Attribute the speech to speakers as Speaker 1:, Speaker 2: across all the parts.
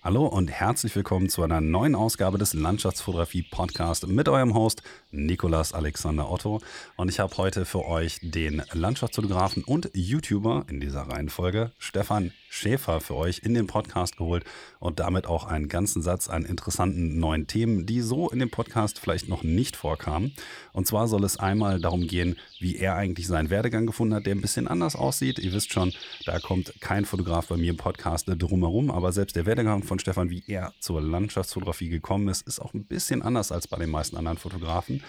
Speaker 1: Hallo und herzlich willkommen zu einer neuen Ausgabe des Landschaftsfotografie Podcast mit eurem Host Nikolas Alexander Otto. Und ich habe heute für euch den Landschaftsfotografen und YouTuber in dieser Reihenfolge Stefan Schäfer für euch in den Podcast geholt und damit auch einen ganzen Satz an interessanten neuen Themen, die so in dem Podcast vielleicht noch nicht vorkamen. Und zwar soll es einmal darum gehen, wie er eigentlich seinen Werdegang gefunden hat, der ein bisschen anders aussieht. Ihr wisst schon, da kommt kein Fotograf bei mir im Podcast drumherum, aber selbst der Werdegang von Stefan, wie er zur Landschaftsfotografie gekommen ist, ist auch ein bisschen anders als bei den meisten anderen Fotografen.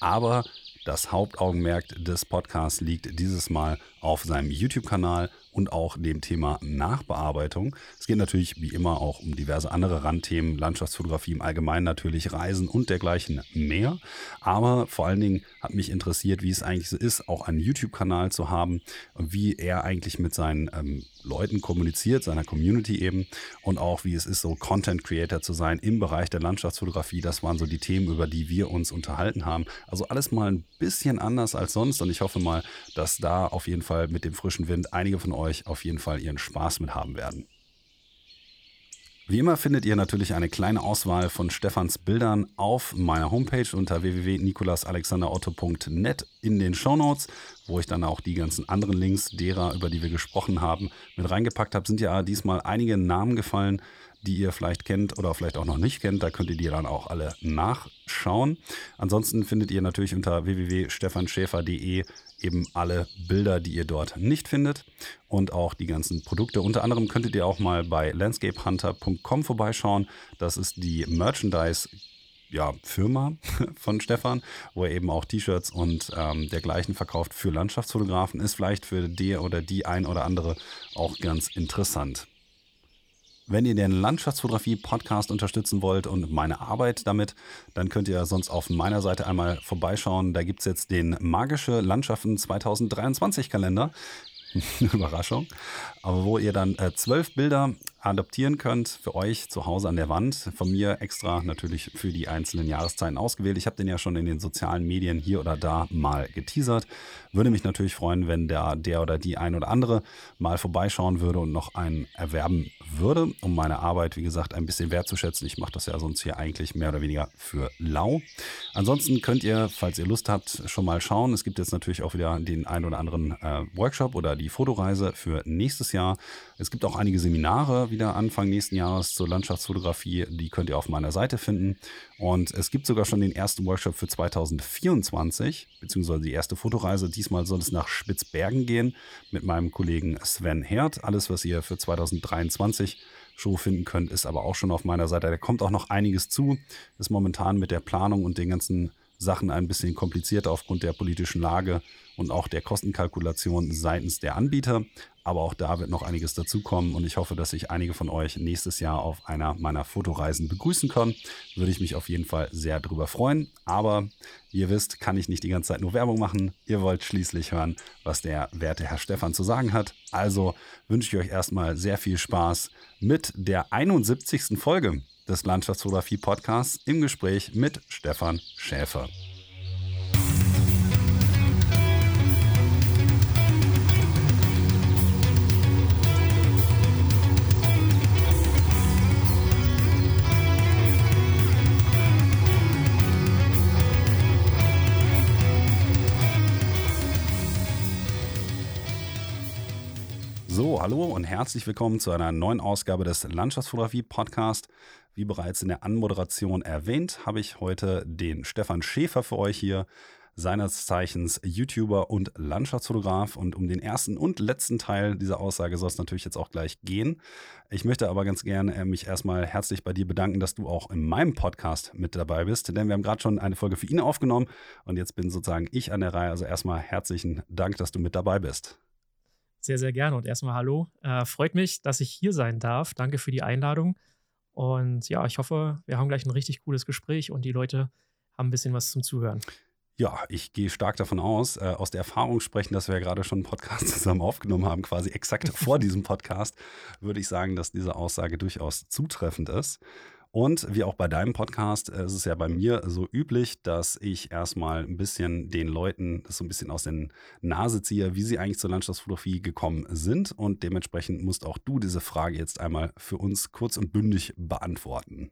Speaker 1: Aber das Hauptaugenmerk des Podcasts liegt dieses Mal auf seinem YouTube-Kanal und auch dem Thema Nachbearbeitung. Es geht natürlich wie immer auch um diverse andere Randthemen, Landschaftsfotografie im Allgemeinen natürlich, Reisen und dergleichen mehr. Aber vor allen Dingen hat mich interessiert, wie es eigentlich so ist, auch einen YouTube-Kanal zu haben, wie er eigentlich mit seinen ähm, Leuten kommuniziert, seiner Community eben und auch wie es ist, so Content Creator zu sein im Bereich der Landschaftsfotografie. Das waren so die Themen, über die wir uns unterhalten haben. Also alles mal ein bisschen anders als sonst und ich hoffe mal, dass da auf jeden Fall mit dem frischen Wind einige von euch euch auf jeden Fall ihren Spaß mit haben werden. Wie immer findet ihr natürlich eine kleine Auswahl von Stefans Bildern auf meiner Homepage unter www.nikolasalexanderotto.net in den Shownotes, wo ich dann auch die ganzen anderen Links derer, über die wir gesprochen haben, mit reingepackt habe. Sind ja diesmal einige Namen gefallen, die ihr vielleicht kennt oder vielleicht auch noch nicht kennt. Da könnt ihr die dann auch alle nachschauen. Ansonsten findet ihr natürlich unter www.stefanschäfer.de eben alle Bilder, die ihr dort nicht findet und auch die ganzen Produkte. Unter anderem könntet ihr auch mal bei landscapehunter.com vorbeischauen. Das ist die Merchandise ja, Firma von Stefan, wo er eben auch T-Shirts und ähm, dergleichen verkauft für Landschaftsfotografen. Ist vielleicht für die oder die ein oder andere auch ganz interessant. Wenn ihr den Landschaftsfotografie-Podcast unterstützen wollt und meine Arbeit damit, dann könnt ihr sonst auf meiner Seite einmal vorbeischauen. Da gibt es jetzt den Magische Landschaften 2023 Kalender. Überraschung. Aber wo ihr dann äh, zwölf Bilder adaptieren könnt für euch zu Hause an der Wand. Von mir extra natürlich für die einzelnen Jahreszeiten ausgewählt. Ich habe den ja schon in den sozialen Medien hier oder da mal geteasert. Würde mich natürlich freuen, wenn der, der oder die ein oder andere mal vorbeischauen würde und noch einen erwerben würde, um meine Arbeit, wie gesagt, ein bisschen wertzuschätzen. Ich mache das ja sonst hier eigentlich mehr oder weniger für lau. Ansonsten könnt ihr, falls ihr Lust habt, schon mal schauen. Es gibt jetzt natürlich auch wieder den ein oder anderen äh, Workshop oder die Fotoreise für nächstes Jahr. Es gibt auch einige Seminare wieder Anfang nächsten Jahres zur Landschaftsfotografie. Die könnt ihr auf meiner Seite finden. Und es gibt sogar schon den ersten Workshop für 2024, beziehungsweise die erste Fotoreise. Diesmal soll es nach Spitzbergen gehen mit meinem Kollegen Sven Herd. Alles, was ihr für 2023 Show finden könnt, ist aber auch schon auf meiner Seite. Da kommt auch noch einiges zu. Ist momentan mit der Planung und den ganzen Sachen ein bisschen komplizierter aufgrund der politischen Lage und auch der Kostenkalkulation seitens der Anbieter. Aber auch da wird noch einiges dazukommen und ich hoffe, dass ich einige von euch nächstes Jahr auf einer meiner Fotoreisen begrüßen kann. Würde ich mich auf jeden Fall sehr darüber freuen. Aber ihr wisst, kann ich nicht die ganze Zeit nur Werbung machen. Ihr wollt schließlich hören, was der werte Herr Stefan zu sagen hat. Also wünsche ich euch erstmal sehr viel Spaß mit der 71. Folge des Landschaftsfotografie Podcasts im Gespräch mit Stefan Schäfer. Hallo und herzlich willkommen zu einer neuen Ausgabe des Landschaftsfotografie Podcast. Wie bereits in der Anmoderation erwähnt, habe ich heute den Stefan Schäfer für euch hier, seines Zeichens YouTuber und Landschaftsfotograf. Und um den ersten und letzten Teil dieser Aussage soll es natürlich jetzt auch gleich gehen. Ich möchte aber ganz gerne äh, mich erstmal herzlich bei dir bedanken, dass du auch in meinem Podcast mit dabei bist, denn wir haben gerade schon eine Folge für ihn aufgenommen und jetzt bin sozusagen ich an der Reihe. Also erstmal herzlichen Dank, dass du mit dabei bist.
Speaker 2: Sehr, sehr gerne. Und erstmal hallo. Äh, freut mich, dass ich hier sein darf. Danke für die Einladung. Und ja, ich hoffe, wir haben gleich ein richtig cooles Gespräch und die Leute haben ein bisschen was zum Zuhören.
Speaker 1: Ja, ich gehe stark davon aus, äh, aus der Erfahrung sprechen, dass wir ja gerade schon einen Podcast zusammen aufgenommen haben, quasi exakt vor diesem Podcast, würde ich sagen, dass diese Aussage durchaus zutreffend ist. Und wie auch bei deinem Podcast äh, ist es ja bei mir so üblich, dass ich erstmal ein bisschen den Leuten das so ein bisschen aus der Nase ziehe, wie sie eigentlich zur Landschaftsfotografie gekommen sind. Und dementsprechend musst auch du diese Frage jetzt einmal für uns kurz und bündig beantworten.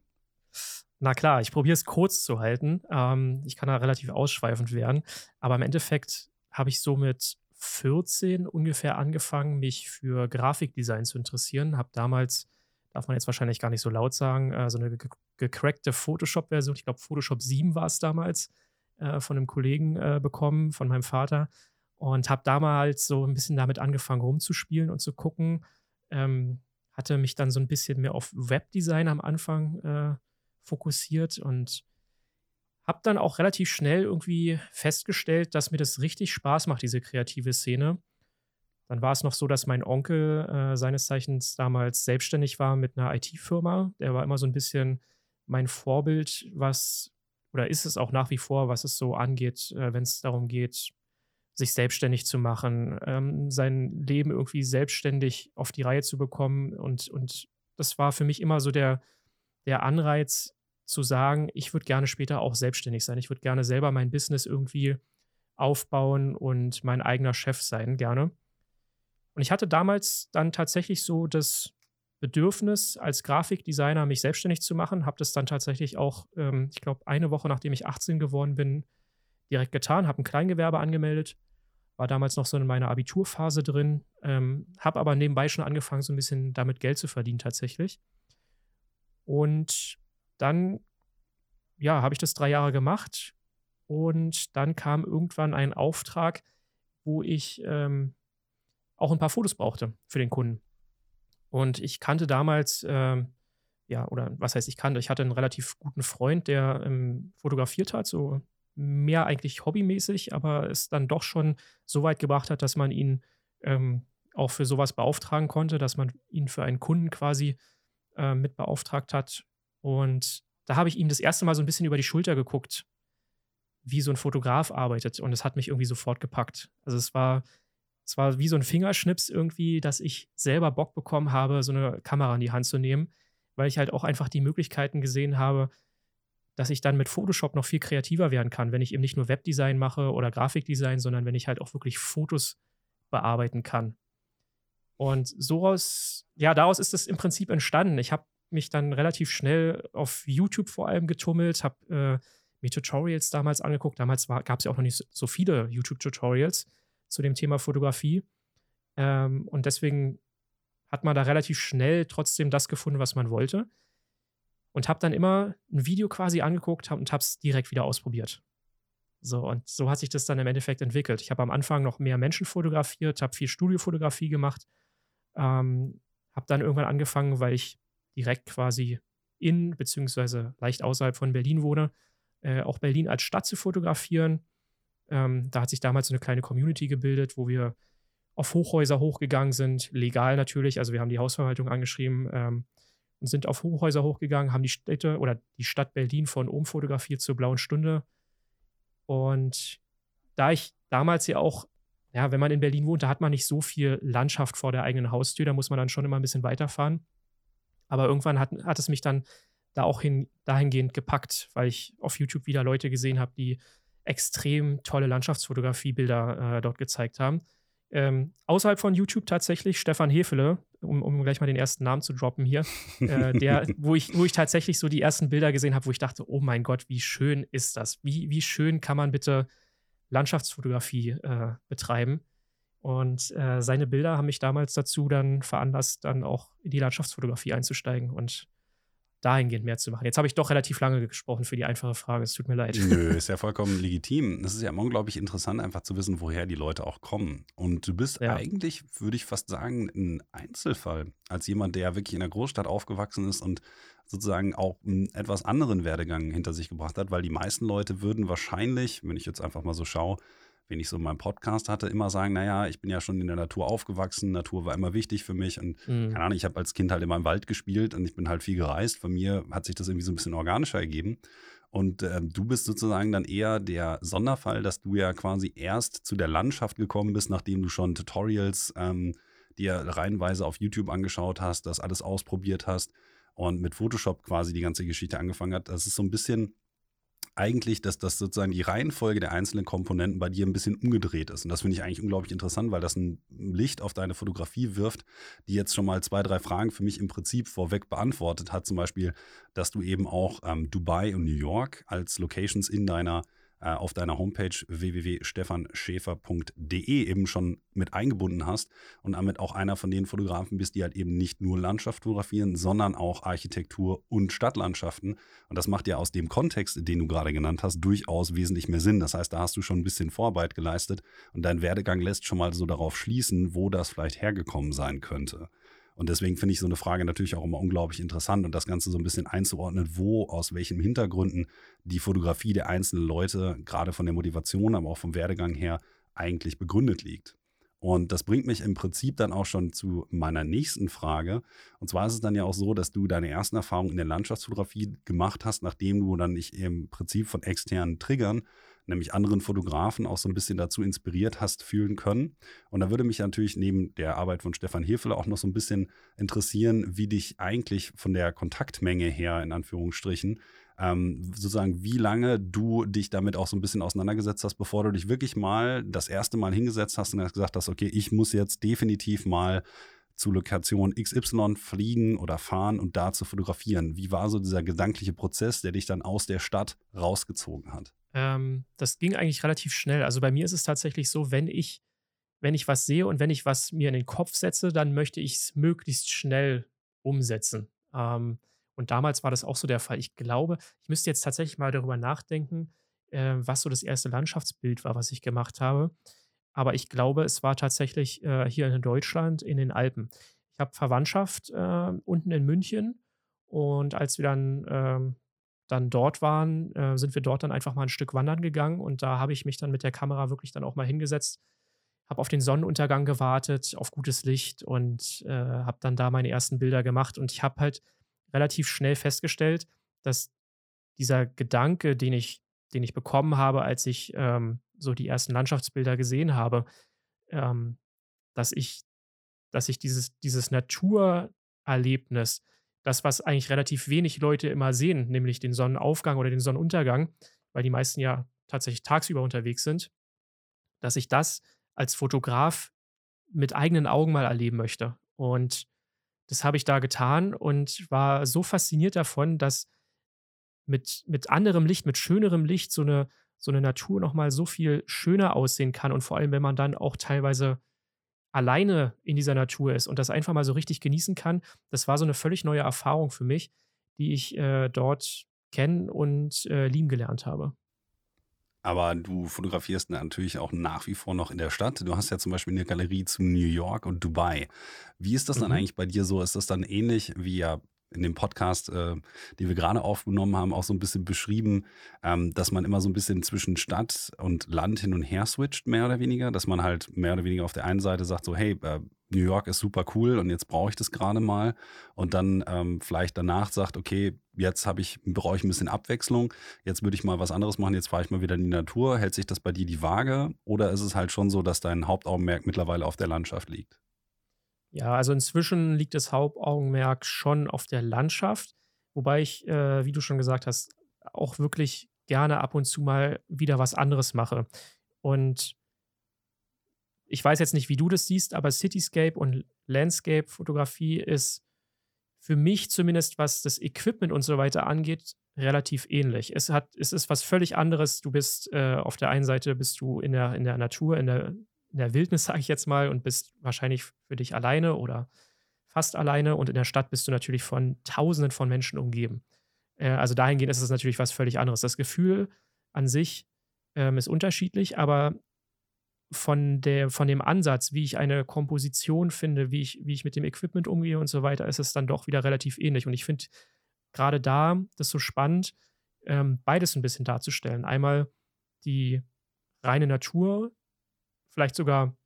Speaker 2: Na klar, ich probiere es kurz zu halten. Ähm, ich kann da relativ ausschweifend werden. Aber im Endeffekt habe ich so mit 14 ungefähr angefangen, mich für Grafikdesign zu interessieren. Habe damals darf man jetzt wahrscheinlich gar nicht so laut sagen, äh, so eine ge gecrackte Photoshop-Version, ich glaube Photoshop 7 war es damals, äh, von einem Kollegen äh, bekommen, von meinem Vater. Und habe damals so ein bisschen damit angefangen rumzuspielen und zu gucken. Ähm, hatte mich dann so ein bisschen mehr auf Webdesign am Anfang äh, fokussiert und habe dann auch relativ schnell irgendwie festgestellt, dass mir das richtig Spaß macht, diese kreative Szene. Dann war es noch so, dass mein Onkel äh, seines Zeichens damals selbstständig war mit einer IT-Firma. Der war immer so ein bisschen mein Vorbild, was, oder ist es auch nach wie vor, was es so angeht, äh, wenn es darum geht, sich selbstständig zu machen, ähm, sein Leben irgendwie selbstständig auf die Reihe zu bekommen. Und, und das war für mich immer so der, der Anreiz zu sagen, ich würde gerne später auch selbstständig sein. Ich würde gerne selber mein Business irgendwie aufbauen und mein eigener Chef sein, gerne. Und ich hatte damals dann tatsächlich so das Bedürfnis, als Grafikdesigner mich selbstständig zu machen. Habe das dann tatsächlich auch, ähm, ich glaube, eine Woche nachdem ich 18 geworden bin, direkt getan. Habe ein Kleingewerbe angemeldet. War damals noch so in meiner Abiturphase drin. Ähm, habe aber nebenbei schon angefangen, so ein bisschen damit Geld zu verdienen tatsächlich. Und dann, ja, habe ich das drei Jahre gemacht. Und dann kam irgendwann ein Auftrag, wo ich ähm, auch ein paar Fotos brauchte für den Kunden. Und ich kannte damals, ähm, ja, oder was heißt ich kannte, ich hatte einen relativ guten Freund, der ähm, fotografiert hat, so mehr eigentlich hobbymäßig, aber es dann doch schon so weit gebracht hat, dass man ihn ähm, auch für sowas beauftragen konnte, dass man ihn für einen Kunden quasi äh, mit beauftragt hat. Und da habe ich ihm das erste Mal so ein bisschen über die Schulter geguckt, wie so ein Fotograf arbeitet. Und es hat mich irgendwie sofort gepackt. Also es war es war wie so ein Fingerschnips irgendwie, dass ich selber Bock bekommen habe, so eine Kamera in die Hand zu nehmen, weil ich halt auch einfach die Möglichkeiten gesehen habe, dass ich dann mit Photoshop noch viel kreativer werden kann, wenn ich eben nicht nur Webdesign mache oder Grafikdesign, sondern wenn ich halt auch wirklich Fotos bearbeiten kann. Und so aus, ja, daraus ist es im Prinzip entstanden. Ich habe mich dann relativ schnell auf YouTube vor allem getummelt, habe äh, mir Tutorials damals angeguckt. Damals gab es ja auch noch nicht so, so viele YouTube-Tutorials zu dem Thema Fotografie. Ähm, und deswegen hat man da relativ schnell trotzdem das gefunden, was man wollte. Und habe dann immer ein Video quasi angeguckt und habe es direkt wieder ausprobiert. So, und so hat sich das dann im Endeffekt entwickelt. Ich habe am Anfang noch mehr Menschen fotografiert, habe viel Studiofotografie gemacht, ähm, habe dann irgendwann angefangen, weil ich direkt quasi in, beziehungsweise leicht außerhalb von Berlin wohne, äh, auch Berlin als Stadt zu fotografieren. Ähm, da hat sich damals so eine kleine Community gebildet, wo wir auf Hochhäuser hochgegangen sind, legal natürlich. Also wir haben die Hausverwaltung angeschrieben ähm, und sind auf Hochhäuser hochgegangen, haben die Städte oder die Stadt Berlin von oben fotografiert zur blauen Stunde. Und da ich damals ja auch, ja, wenn man in Berlin wohnt, da hat man nicht so viel Landschaft vor der eigenen Haustür, da muss man dann schon immer ein bisschen weiterfahren. Aber irgendwann hat, hat es mich dann da auch hin, dahingehend gepackt, weil ich auf YouTube wieder Leute gesehen habe, die extrem tolle Landschaftsfotografiebilder äh, dort gezeigt haben. Ähm, außerhalb von YouTube tatsächlich Stefan Hefele, um, um, gleich mal den ersten Namen zu droppen hier, äh, der, wo ich, wo ich tatsächlich so die ersten Bilder gesehen habe, wo ich dachte, oh mein Gott, wie schön ist das? Wie, wie schön kann man bitte Landschaftsfotografie äh, betreiben? Und äh, seine Bilder haben mich damals dazu dann veranlasst, dann auch in die Landschaftsfotografie einzusteigen. Und dahingehend mehr zu machen. Jetzt habe ich doch relativ lange gesprochen für die einfache Frage. Es tut mir leid.
Speaker 1: Nö, ist ja vollkommen legitim. Es ist ja unglaublich interessant, einfach zu wissen, woher die Leute auch kommen. Und du bist ja. eigentlich, würde ich fast sagen, ein Einzelfall. Als jemand, der wirklich in der Großstadt aufgewachsen ist und sozusagen auch einen etwas anderen Werdegang hinter sich gebracht hat, weil die meisten Leute würden wahrscheinlich, wenn ich jetzt einfach mal so schaue, wenn ich so meinen Podcast hatte, immer sagen, naja, ich bin ja schon in der Natur aufgewachsen, Natur war immer wichtig für mich und mhm. keine Ahnung, ich habe als Kind halt immer im Wald gespielt und ich bin halt viel gereist. Von mir hat sich das irgendwie so ein bisschen organischer ergeben. Und äh, du bist sozusagen dann eher der Sonderfall, dass du ja quasi erst zu der Landschaft gekommen bist, nachdem du schon Tutorials ähm, dir reihenweise auf YouTube angeschaut hast, das alles ausprobiert hast und mit Photoshop quasi die ganze Geschichte angefangen hat. Das ist so ein bisschen eigentlich, dass das sozusagen die Reihenfolge der einzelnen Komponenten bei dir ein bisschen umgedreht ist. Und das finde ich eigentlich unglaublich interessant, weil das ein Licht auf deine Fotografie wirft, die jetzt schon mal zwei, drei Fragen für mich im Prinzip vorweg beantwortet hat. Zum Beispiel, dass du eben auch ähm, Dubai und New York als Locations in deiner auf deiner Homepage www.stefanschäfer.de eben schon mit eingebunden hast und damit auch einer von den Fotografen bist, die halt eben nicht nur Landschaft fotografieren, sondern auch Architektur und Stadtlandschaften. Und das macht ja aus dem Kontext, den du gerade genannt hast, durchaus wesentlich mehr Sinn. Das heißt, da hast du schon ein bisschen Vorarbeit geleistet und dein Werdegang lässt schon mal so darauf schließen, wo das vielleicht hergekommen sein könnte. Und deswegen finde ich so eine Frage natürlich auch immer unglaublich interessant und das Ganze so ein bisschen einzuordnen, wo, aus welchen Hintergründen die Fotografie der einzelnen Leute, gerade von der Motivation, aber auch vom Werdegang her, eigentlich begründet liegt. Und das bringt mich im Prinzip dann auch schon zu meiner nächsten Frage. Und zwar ist es dann ja auch so, dass du deine ersten Erfahrungen in der Landschaftsfotografie gemacht hast, nachdem du dann nicht im Prinzip von externen Triggern nämlich anderen Fotografen auch so ein bisschen dazu inspiriert hast fühlen können. Und da würde mich natürlich neben der Arbeit von Stefan Hirfele auch noch so ein bisschen interessieren, wie dich eigentlich von der Kontaktmenge her, in Anführungsstrichen, ähm, sozusagen, wie lange du dich damit auch so ein bisschen auseinandergesetzt hast, bevor du dich wirklich mal das erste Mal hingesetzt hast und hast gesagt hast, okay, ich muss jetzt definitiv mal zu Lokation XY fliegen oder fahren und da zu fotografieren. Wie war so dieser gedankliche Prozess, der dich dann aus der Stadt rausgezogen hat?
Speaker 2: Ähm, das ging eigentlich relativ schnell. Also bei mir ist es tatsächlich so, wenn ich, wenn ich was sehe und wenn ich was mir in den Kopf setze, dann möchte ich es möglichst schnell umsetzen. Ähm, und damals war das auch so der Fall. Ich glaube, ich müsste jetzt tatsächlich mal darüber nachdenken, äh, was so das erste Landschaftsbild war, was ich gemacht habe. Aber ich glaube, es war tatsächlich äh, hier in Deutschland in den Alpen. Ich habe Verwandtschaft äh, unten in München und als wir dann ähm, dann dort waren, äh, sind wir dort dann einfach mal ein Stück wandern gegangen und da habe ich mich dann mit der Kamera wirklich dann auch mal hingesetzt, habe auf den Sonnenuntergang gewartet, auf gutes Licht und äh, habe dann da meine ersten Bilder gemacht. Und ich habe halt relativ schnell festgestellt, dass dieser Gedanke, den ich, den ich bekommen habe, als ich ähm, so die ersten Landschaftsbilder gesehen habe, ähm, dass ich, dass ich dieses, dieses Naturerlebnis das, was eigentlich relativ wenig Leute immer sehen, nämlich den Sonnenaufgang oder den Sonnenuntergang, weil die meisten ja tatsächlich tagsüber unterwegs sind, dass ich das als Fotograf mit eigenen Augen mal erleben möchte. Und das habe ich da getan und war so fasziniert davon, dass mit, mit anderem Licht, mit schönerem Licht so eine, so eine Natur nochmal so viel schöner aussehen kann. Und vor allem, wenn man dann auch teilweise alleine in dieser Natur ist und das einfach mal so richtig genießen kann, das war so eine völlig neue Erfahrung für mich, die ich äh, dort kennen und äh, lieben gelernt habe.
Speaker 1: Aber du fotografierst natürlich auch nach wie vor noch in der Stadt. Du hast ja zum Beispiel eine Galerie zu New York und Dubai. Wie ist das dann mhm. eigentlich bei dir so? Ist das dann ähnlich wie ja in dem Podcast, äh, den wir gerade aufgenommen haben, auch so ein bisschen beschrieben, ähm, dass man immer so ein bisschen zwischen Stadt und Land hin und her switcht, mehr oder weniger. Dass man halt mehr oder weniger auf der einen Seite sagt, so, hey, äh, New York ist super cool und jetzt brauche ich das gerade mal. Und dann ähm, vielleicht danach sagt, okay, jetzt habe ich, brauche ich ein bisschen Abwechslung, jetzt würde ich mal was anderes machen, jetzt fahre ich mal wieder in die Natur. Hält sich das bei dir die Waage? Oder ist es halt schon so, dass dein Hauptaugenmerk mittlerweile auf der Landschaft liegt?
Speaker 2: Ja, also inzwischen liegt das Hauptaugenmerk schon auf der Landschaft, wobei ich, äh, wie du schon gesagt hast, auch wirklich gerne ab und zu mal wieder was anderes mache. Und ich weiß jetzt nicht, wie du das siehst, aber Cityscape und Landscape-Fotografie ist für mich zumindest, was das Equipment und so weiter angeht, relativ ähnlich. Es, hat, es ist was völlig anderes. Du bist äh, auf der einen Seite bist du in der, in der Natur, in der in der Wildnis, sage ich jetzt mal, und bist wahrscheinlich für dich alleine oder fast alleine. Und in der Stadt bist du natürlich von Tausenden von Menschen umgeben. Äh, also dahingehend ist es natürlich was völlig anderes. Das Gefühl an sich ähm, ist unterschiedlich, aber von, der, von dem Ansatz, wie ich eine Komposition finde, wie ich, wie ich mit dem Equipment umgehe und so weiter, ist es dann doch wieder relativ ähnlich. Und ich finde gerade da das so spannend, ähm, beides ein bisschen darzustellen. Einmal die reine Natur, vielleicht sogar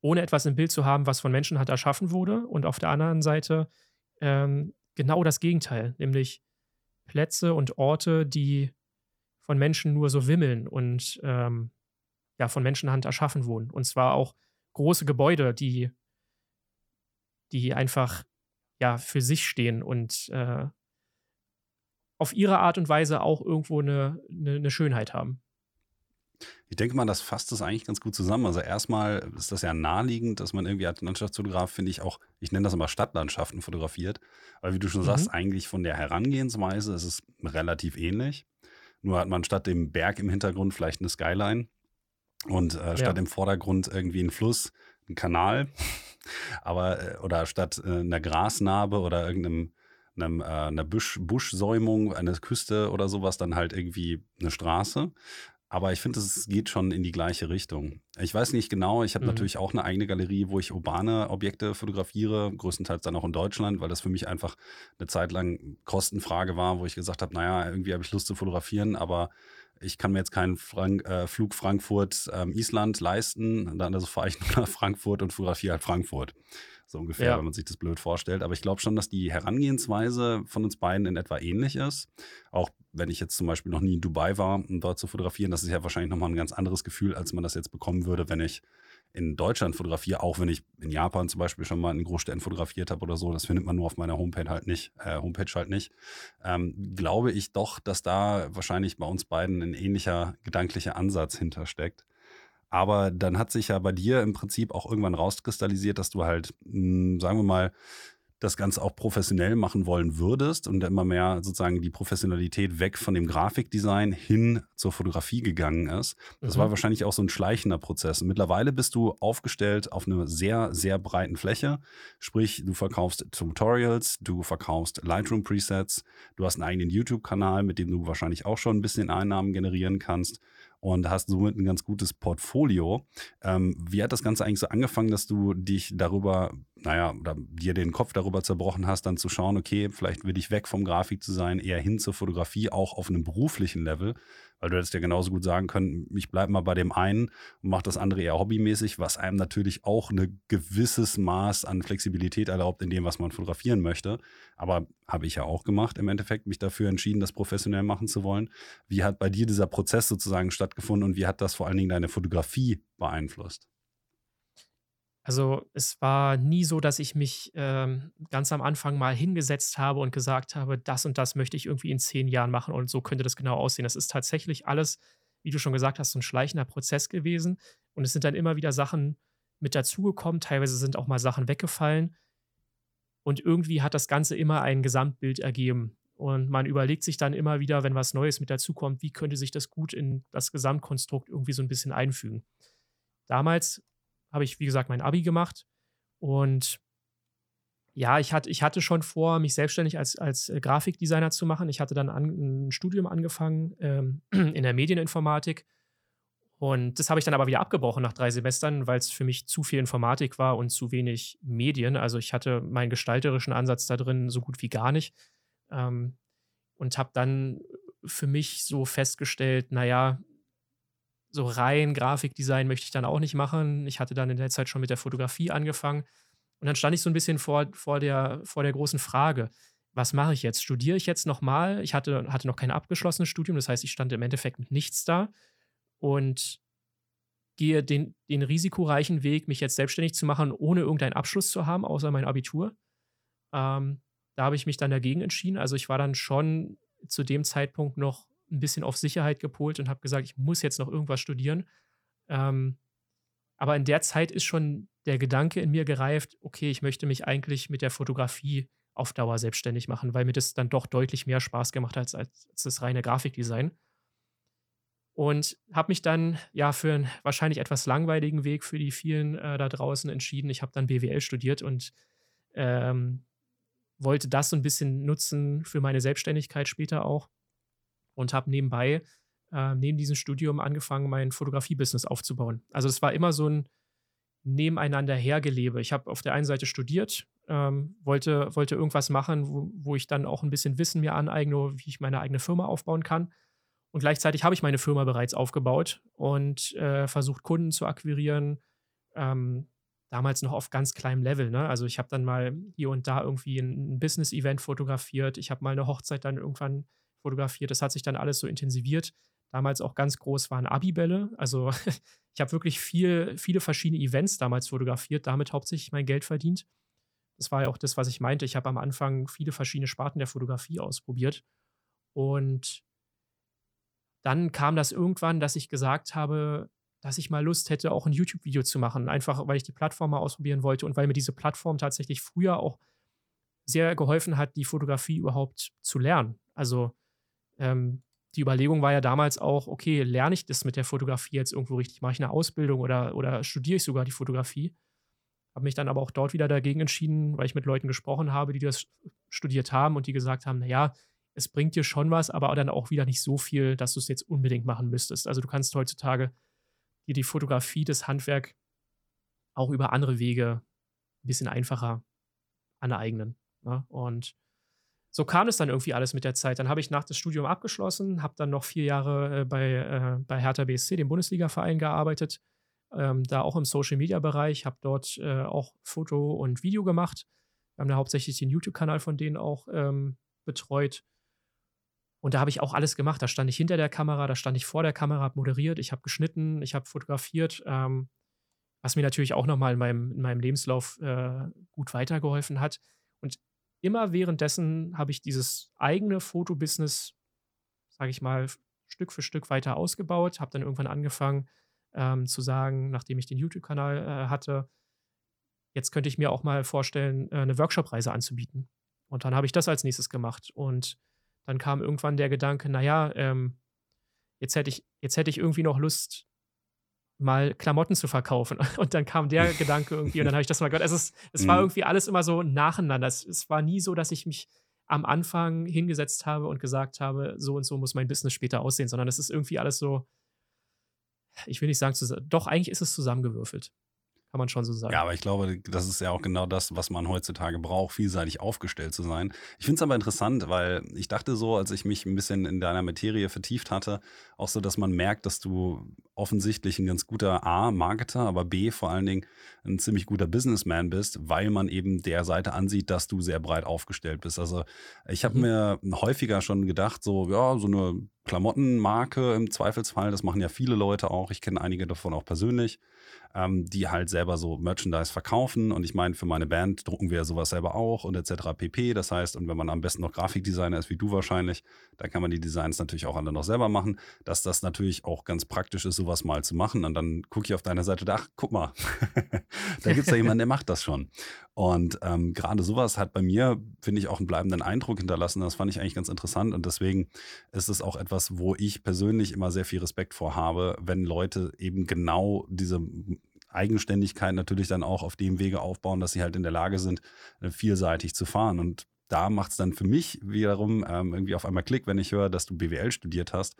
Speaker 2: ohne etwas im Bild zu haben, was von Menschen hat erschaffen wurde. Und auf der anderen Seite ähm, genau das Gegenteil, nämlich Plätze und Orte, die von Menschen nur so wimmeln und ähm, ja, von Menschenhand erschaffen wurden. Und zwar auch große Gebäude, die, die einfach ja, für sich stehen und äh, auf ihre Art und Weise auch irgendwo eine, eine, eine Schönheit haben.
Speaker 1: Ich denke mal, das fasst das eigentlich ganz gut zusammen. Also erstmal ist das ja naheliegend, dass man irgendwie als Landschaftsfotograf, finde ich auch, ich nenne das immer Stadtlandschaften fotografiert. Weil wie du schon mhm. sagst, eigentlich von der Herangehensweise ist es relativ ähnlich. Nur hat man statt dem Berg im Hintergrund vielleicht eine Skyline und äh, statt ja. im Vordergrund irgendwie einen Fluss, einen Kanal. Aber, äh, oder statt äh, einer Grasnarbe oder irgendeinem einem, äh, einer Busch, Buschsäumung, einer Küste oder sowas, dann halt irgendwie eine Straße. Aber ich finde, es geht schon in die gleiche Richtung. Ich weiß nicht genau, ich habe mhm. natürlich auch eine eigene Galerie, wo ich urbane Objekte fotografiere, größtenteils dann auch in Deutschland, weil das für mich einfach eine Zeit lang Kostenfrage war, wo ich gesagt habe, naja, irgendwie habe ich Lust zu fotografieren, aber ich kann mir jetzt keinen Frank äh, Flug Frankfurt-Island ähm, leisten. Dann also fahre ich nur nach Frankfurt und fotografiere halt Frankfurt. So ungefähr, ja. wenn man sich das blöd vorstellt. Aber ich glaube schon, dass die Herangehensweise von uns beiden in etwa ähnlich ist. Auch wenn ich jetzt zum Beispiel noch nie in Dubai war, um dort zu fotografieren, das ist ja wahrscheinlich nochmal ein ganz anderes Gefühl, als man das jetzt bekommen würde, wenn ich in Deutschland fotografiere, auch wenn ich in Japan zum Beispiel schon mal in Großstädten fotografiert habe oder so, das findet man nur auf meiner Homepage halt nicht, äh, Homepage halt nicht, ähm, glaube ich doch, dass da wahrscheinlich bei uns beiden ein ähnlicher gedanklicher Ansatz hintersteckt. Aber dann hat sich ja bei dir im Prinzip auch irgendwann rauskristallisiert, dass du halt, mh, hm, sagen wir mal, das Ganze auch professionell machen wollen würdest und immer mehr sozusagen die Professionalität weg von dem Grafikdesign hin zur Fotografie gegangen ist. Das mhm. war wahrscheinlich auch so ein schleichender Prozess. Und mittlerweile bist du aufgestellt auf einer sehr, sehr breiten Fläche. Sprich, du verkaufst Tutorials, du verkaufst Lightroom Presets, du hast einen eigenen YouTube-Kanal, mit dem du wahrscheinlich auch schon ein bisschen Einnahmen generieren kannst und hast somit ein ganz gutes Portfolio. Ähm, wie hat das Ganze eigentlich so angefangen, dass du dich darüber, naja, oder dir den Kopf darüber zerbrochen hast, dann zu schauen, okay, vielleicht will ich weg vom Grafik zu sein, eher hin zur Fotografie, auch auf einem beruflichen Level? Weil du hättest ja genauso gut sagen können, ich bleibe mal bei dem einen und mache das andere eher hobbymäßig, was einem natürlich auch ein gewisses Maß an Flexibilität erlaubt in dem, was man fotografieren möchte. Aber habe ich ja auch gemacht, im Endeffekt, mich dafür entschieden, das professionell machen zu wollen. Wie hat bei dir dieser Prozess sozusagen stattgefunden und wie hat das vor allen Dingen deine Fotografie beeinflusst?
Speaker 2: Also es war nie so, dass ich mich ähm, ganz am Anfang mal hingesetzt habe und gesagt habe, das und das möchte ich irgendwie in zehn Jahren machen und so könnte das genau aussehen. Das ist tatsächlich alles, wie du schon gesagt hast, so ein schleichender Prozess gewesen. Und es sind dann immer wieder Sachen mit dazugekommen. Teilweise sind auch mal Sachen weggefallen. Und irgendwie hat das Ganze immer ein Gesamtbild ergeben. Und man überlegt sich dann immer wieder, wenn was Neues mit dazukommt, wie könnte sich das gut in das Gesamtkonstrukt irgendwie so ein bisschen einfügen. Damals habe ich, wie gesagt, mein Abi gemacht. Und ja, ich hatte, ich hatte schon vor, mich selbstständig als, als äh, Grafikdesigner zu machen. Ich hatte dann an, ein Studium angefangen ähm, in der Medieninformatik. Und das habe ich dann aber wieder abgebrochen nach drei Semestern, weil es für mich zu viel Informatik war und zu wenig Medien. Also ich hatte meinen gestalterischen Ansatz da drin so gut wie gar nicht. Ähm, und habe dann für mich so festgestellt, naja, so rein Grafikdesign möchte ich dann auch nicht machen. Ich hatte dann in der Zeit schon mit der Fotografie angefangen. Und dann stand ich so ein bisschen vor, vor, der, vor der großen Frage, was mache ich jetzt? Studiere ich jetzt nochmal? Ich hatte, hatte noch kein abgeschlossenes Studium, das heißt, ich stand im Endeffekt mit nichts da und gehe den, den risikoreichen Weg, mich jetzt selbstständig zu machen, ohne irgendeinen Abschluss zu haben, außer mein Abitur. Ähm, da habe ich mich dann dagegen entschieden. Also ich war dann schon zu dem Zeitpunkt noch ein bisschen auf Sicherheit gepolt und habe gesagt, ich muss jetzt noch irgendwas studieren. Ähm, aber in der Zeit ist schon der Gedanke in mir gereift, okay, ich möchte mich eigentlich mit der Fotografie auf Dauer selbstständig machen, weil mir das dann doch deutlich mehr Spaß gemacht hat als, als das reine Grafikdesign. Und habe mich dann ja für einen wahrscheinlich etwas langweiligen Weg für die vielen äh, da draußen entschieden. Ich habe dann BWL studiert und ähm, wollte das so ein bisschen nutzen für meine Selbstständigkeit später auch und habe nebenbei, äh, neben diesem Studium, angefangen, mein Fotografie-Business aufzubauen. Also es war immer so ein nebeneinander hergelebe. Ich habe auf der einen Seite studiert, ähm, wollte, wollte irgendwas machen, wo, wo ich dann auch ein bisschen Wissen mir aneigne, wie ich meine eigene Firma aufbauen kann. Und gleichzeitig habe ich meine Firma bereits aufgebaut und äh, versucht, Kunden zu akquirieren. Ähm, damals noch auf ganz kleinem Level. Ne? Also ich habe dann mal hier und da irgendwie ein, ein Business-Event fotografiert. Ich habe mal eine Hochzeit dann irgendwann fotografiert. Das hat sich dann alles so intensiviert. Damals auch ganz groß waren Abibälle. Also ich habe wirklich viel, viele verschiedene Events damals fotografiert, damit hauptsächlich mein Geld verdient. Das war ja auch das, was ich meinte. Ich habe am Anfang viele verschiedene Sparten der Fotografie ausprobiert. Und dann kam das irgendwann, dass ich gesagt habe, dass ich mal Lust hätte, auch ein YouTube-Video zu machen. Einfach, weil ich die Plattform mal ausprobieren wollte und weil mir diese Plattform tatsächlich früher auch sehr geholfen hat, die Fotografie überhaupt zu lernen. Also ähm, die Überlegung war ja damals auch, okay, lerne ich das mit der Fotografie jetzt irgendwo richtig? Mache ich eine Ausbildung oder, oder studiere ich sogar die Fotografie? Habe mich dann aber auch dort wieder dagegen entschieden, weil ich mit Leuten gesprochen habe, die das studiert haben und die gesagt haben, naja, es bringt dir schon was, aber dann auch wieder nicht so viel, dass du es jetzt unbedingt machen müsstest. Also du kannst heutzutage dir die Fotografie, das Handwerk auch über andere Wege ein bisschen einfacher aneignen. Ne? Und so kam es dann irgendwie alles mit der Zeit. Dann habe ich nach dem Studium abgeschlossen, habe dann noch vier Jahre äh, bei, äh, bei Hertha BSC, dem Bundesliga-Verein, gearbeitet. Ähm, da auch im Social-Media-Bereich, habe dort äh, auch Foto und Video gemacht. Wir haben da hauptsächlich den YouTube-Kanal von denen auch ähm, betreut. Und da habe ich auch alles gemacht. Da stand ich hinter der Kamera, da stand ich vor der Kamera, habe moderiert, ich habe geschnitten, ich habe fotografiert, ähm, was mir natürlich auch nochmal in meinem, in meinem Lebenslauf äh, gut weitergeholfen hat. Immer währenddessen habe ich dieses eigene Fotobusiness, sage ich mal, Stück für Stück weiter ausgebaut, habe dann irgendwann angefangen ähm, zu sagen, nachdem ich den YouTube-Kanal äh, hatte, jetzt könnte ich mir auch mal vorstellen, äh, eine Workshop-Reise anzubieten. Und dann habe ich das als nächstes gemacht. Und dann kam irgendwann der Gedanke, naja, ähm, jetzt hätte ich, jetzt hätte ich irgendwie noch Lust, mal Klamotten zu verkaufen. Und dann kam der Gedanke irgendwie und dann habe ich das mal gehört. Es, ist, es war mhm. irgendwie alles immer so nacheinander. Es, es, war nie so, dass ich mich am Anfang hingesetzt habe und gesagt habe, so und so muss mein Business später aussehen, sondern es ist irgendwie alles so, ich will nicht sagen, doch, eigentlich ist es zusammengewürfelt kann man schon so sagen.
Speaker 1: Ja, aber ich glaube, das ist ja auch genau das, was man heutzutage braucht, vielseitig aufgestellt zu sein. Ich finde es aber interessant, weil ich dachte so, als ich mich ein bisschen in deiner Materie vertieft hatte, auch so, dass man merkt, dass du offensichtlich ein ganz guter A, Marketer, aber B, vor allen Dingen ein ziemlich guter Businessman bist, weil man eben der Seite ansieht, dass du sehr breit aufgestellt bist. Also ich habe mhm. mir häufiger schon gedacht, so, ja, so eine Klamottenmarke im Zweifelsfall, das machen ja viele Leute auch. Ich kenne einige davon auch persönlich ähm, die halt selber so Merchandise verkaufen. Und ich meine, für meine Band drucken wir sowas selber auch und etc. pp. Das heißt, und wenn man am besten noch Grafikdesigner ist, wie du wahrscheinlich, dann kann man die Designs natürlich auch alle noch selber machen. Dass das natürlich auch ganz praktisch ist, sowas mal zu machen. Und dann gucke ich auf deiner Seite, ach, guck mal, da gibt es ja jemanden, der macht das schon. Und ähm, gerade sowas hat bei mir, finde ich, auch einen bleibenden Eindruck hinterlassen. Das fand ich eigentlich ganz interessant. Und deswegen ist es auch etwas, wo ich persönlich immer sehr viel Respekt vor habe, wenn Leute eben genau diese Eigenständigkeit natürlich dann auch auf dem Wege aufbauen, dass sie halt in der Lage sind, äh, vielseitig zu fahren. Und da macht es dann für mich wiederum ähm, irgendwie auf einmal Klick, wenn ich höre, dass du BWL studiert hast.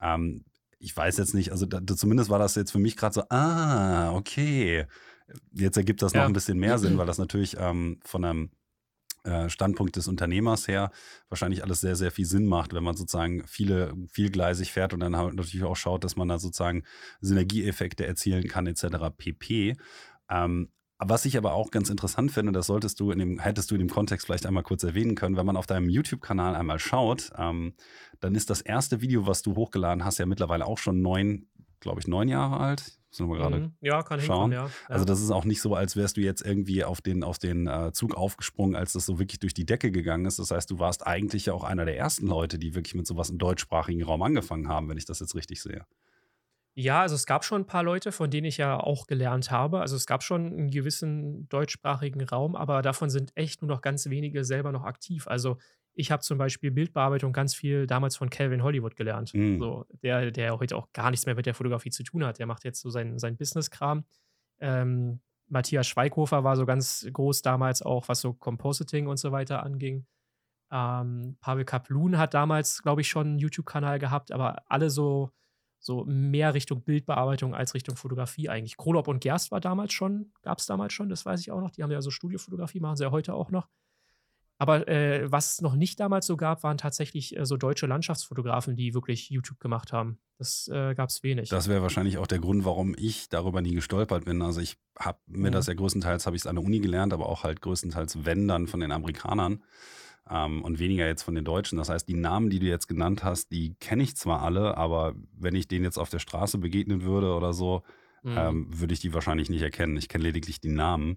Speaker 1: Ähm, ich weiß jetzt nicht, also da, zumindest war das jetzt für mich gerade so, ah, okay. Jetzt ergibt das ja. noch ein bisschen mehr Sinn, weil das natürlich ähm, von einem Standpunkt des Unternehmers her wahrscheinlich alles sehr, sehr viel Sinn macht, wenn man sozusagen viele, vielgleisig fährt und dann natürlich auch schaut, dass man da sozusagen Synergieeffekte erzielen kann, etc. pp. Ähm, was ich aber auch ganz interessant finde, das solltest du in dem, hättest du in dem Kontext vielleicht einmal kurz erwähnen können, wenn man auf deinem YouTube-Kanal einmal schaut, ähm, dann ist das erste Video, was du hochgeladen hast, ja mittlerweile auch schon neun, glaube ich, neun Jahre alt. Müssen wir gerade mhm.
Speaker 2: ja, kann schauen.
Speaker 1: Ja. Also das ist auch nicht so, als wärst du jetzt irgendwie auf den, auf den äh, Zug aufgesprungen, als das so wirklich durch die Decke gegangen ist. Das heißt, du warst eigentlich ja auch einer der ersten Leute, die wirklich mit sowas im deutschsprachigen Raum angefangen haben, wenn ich das jetzt richtig sehe.
Speaker 2: Ja, also es gab schon ein paar Leute, von denen ich ja auch gelernt habe. Also es gab schon einen gewissen deutschsprachigen Raum, aber davon sind echt nur noch ganz wenige selber noch aktiv. Also ich habe zum Beispiel Bildbearbeitung ganz viel damals von Calvin Hollywood gelernt. Mhm. So, der, der heute auch gar nichts mehr mit der Fotografie zu tun hat. Der macht jetzt so seinen, seinen Business-Kram. Ähm, Matthias Schweighofer war so ganz groß damals auch, was so Compositing und so weiter anging. Ähm, Pavel Kaplun hat damals, glaube ich, schon einen YouTube-Kanal gehabt, aber alle so, so mehr Richtung Bildbearbeitung als Richtung Fotografie eigentlich. Krolop und Gerst war damals schon, gab es damals schon, das weiß ich auch noch. Die haben ja so Studiofotografie, machen sie ja heute auch noch. Aber äh, was es noch nicht damals so gab, waren tatsächlich äh, so deutsche Landschaftsfotografen, die wirklich YouTube gemacht haben. Das äh, gab es wenig.
Speaker 1: Das wäre wahrscheinlich auch der Grund, warum ich darüber nie gestolpert bin. Also ich habe mir mhm. das ja größtenteils, habe ich es an der Uni gelernt, aber auch halt größtenteils, wenn dann von den Amerikanern ähm, und weniger jetzt von den Deutschen. Das heißt, die Namen, die du jetzt genannt hast, die kenne ich zwar alle, aber wenn ich denen jetzt auf der Straße begegnen würde oder so, mhm. ähm, würde ich die wahrscheinlich nicht erkennen. Ich kenne lediglich die Namen.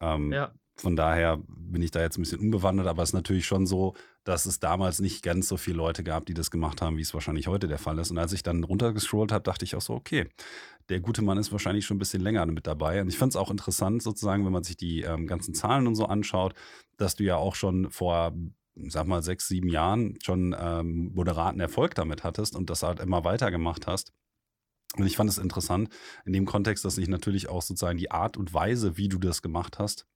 Speaker 1: Ähm, ja. Von daher bin ich da jetzt ein bisschen unbewandert, aber es ist natürlich schon so, dass es damals nicht ganz so viele Leute gab, die das gemacht haben, wie es wahrscheinlich heute der Fall ist. Und als ich dann runtergescrollt habe, dachte ich auch so, okay, der gute Mann ist wahrscheinlich schon ein bisschen länger mit dabei. Und ich fand es auch interessant, sozusagen, wenn man sich die ähm, ganzen Zahlen und so anschaut, dass du ja auch schon vor sag mal, sechs, sieben Jahren schon ähm, moderaten Erfolg damit hattest und das halt immer weitergemacht hast. Und ich fand es interessant in dem Kontext, dass sich natürlich auch sozusagen die Art und Weise, wie du das gemacht hast,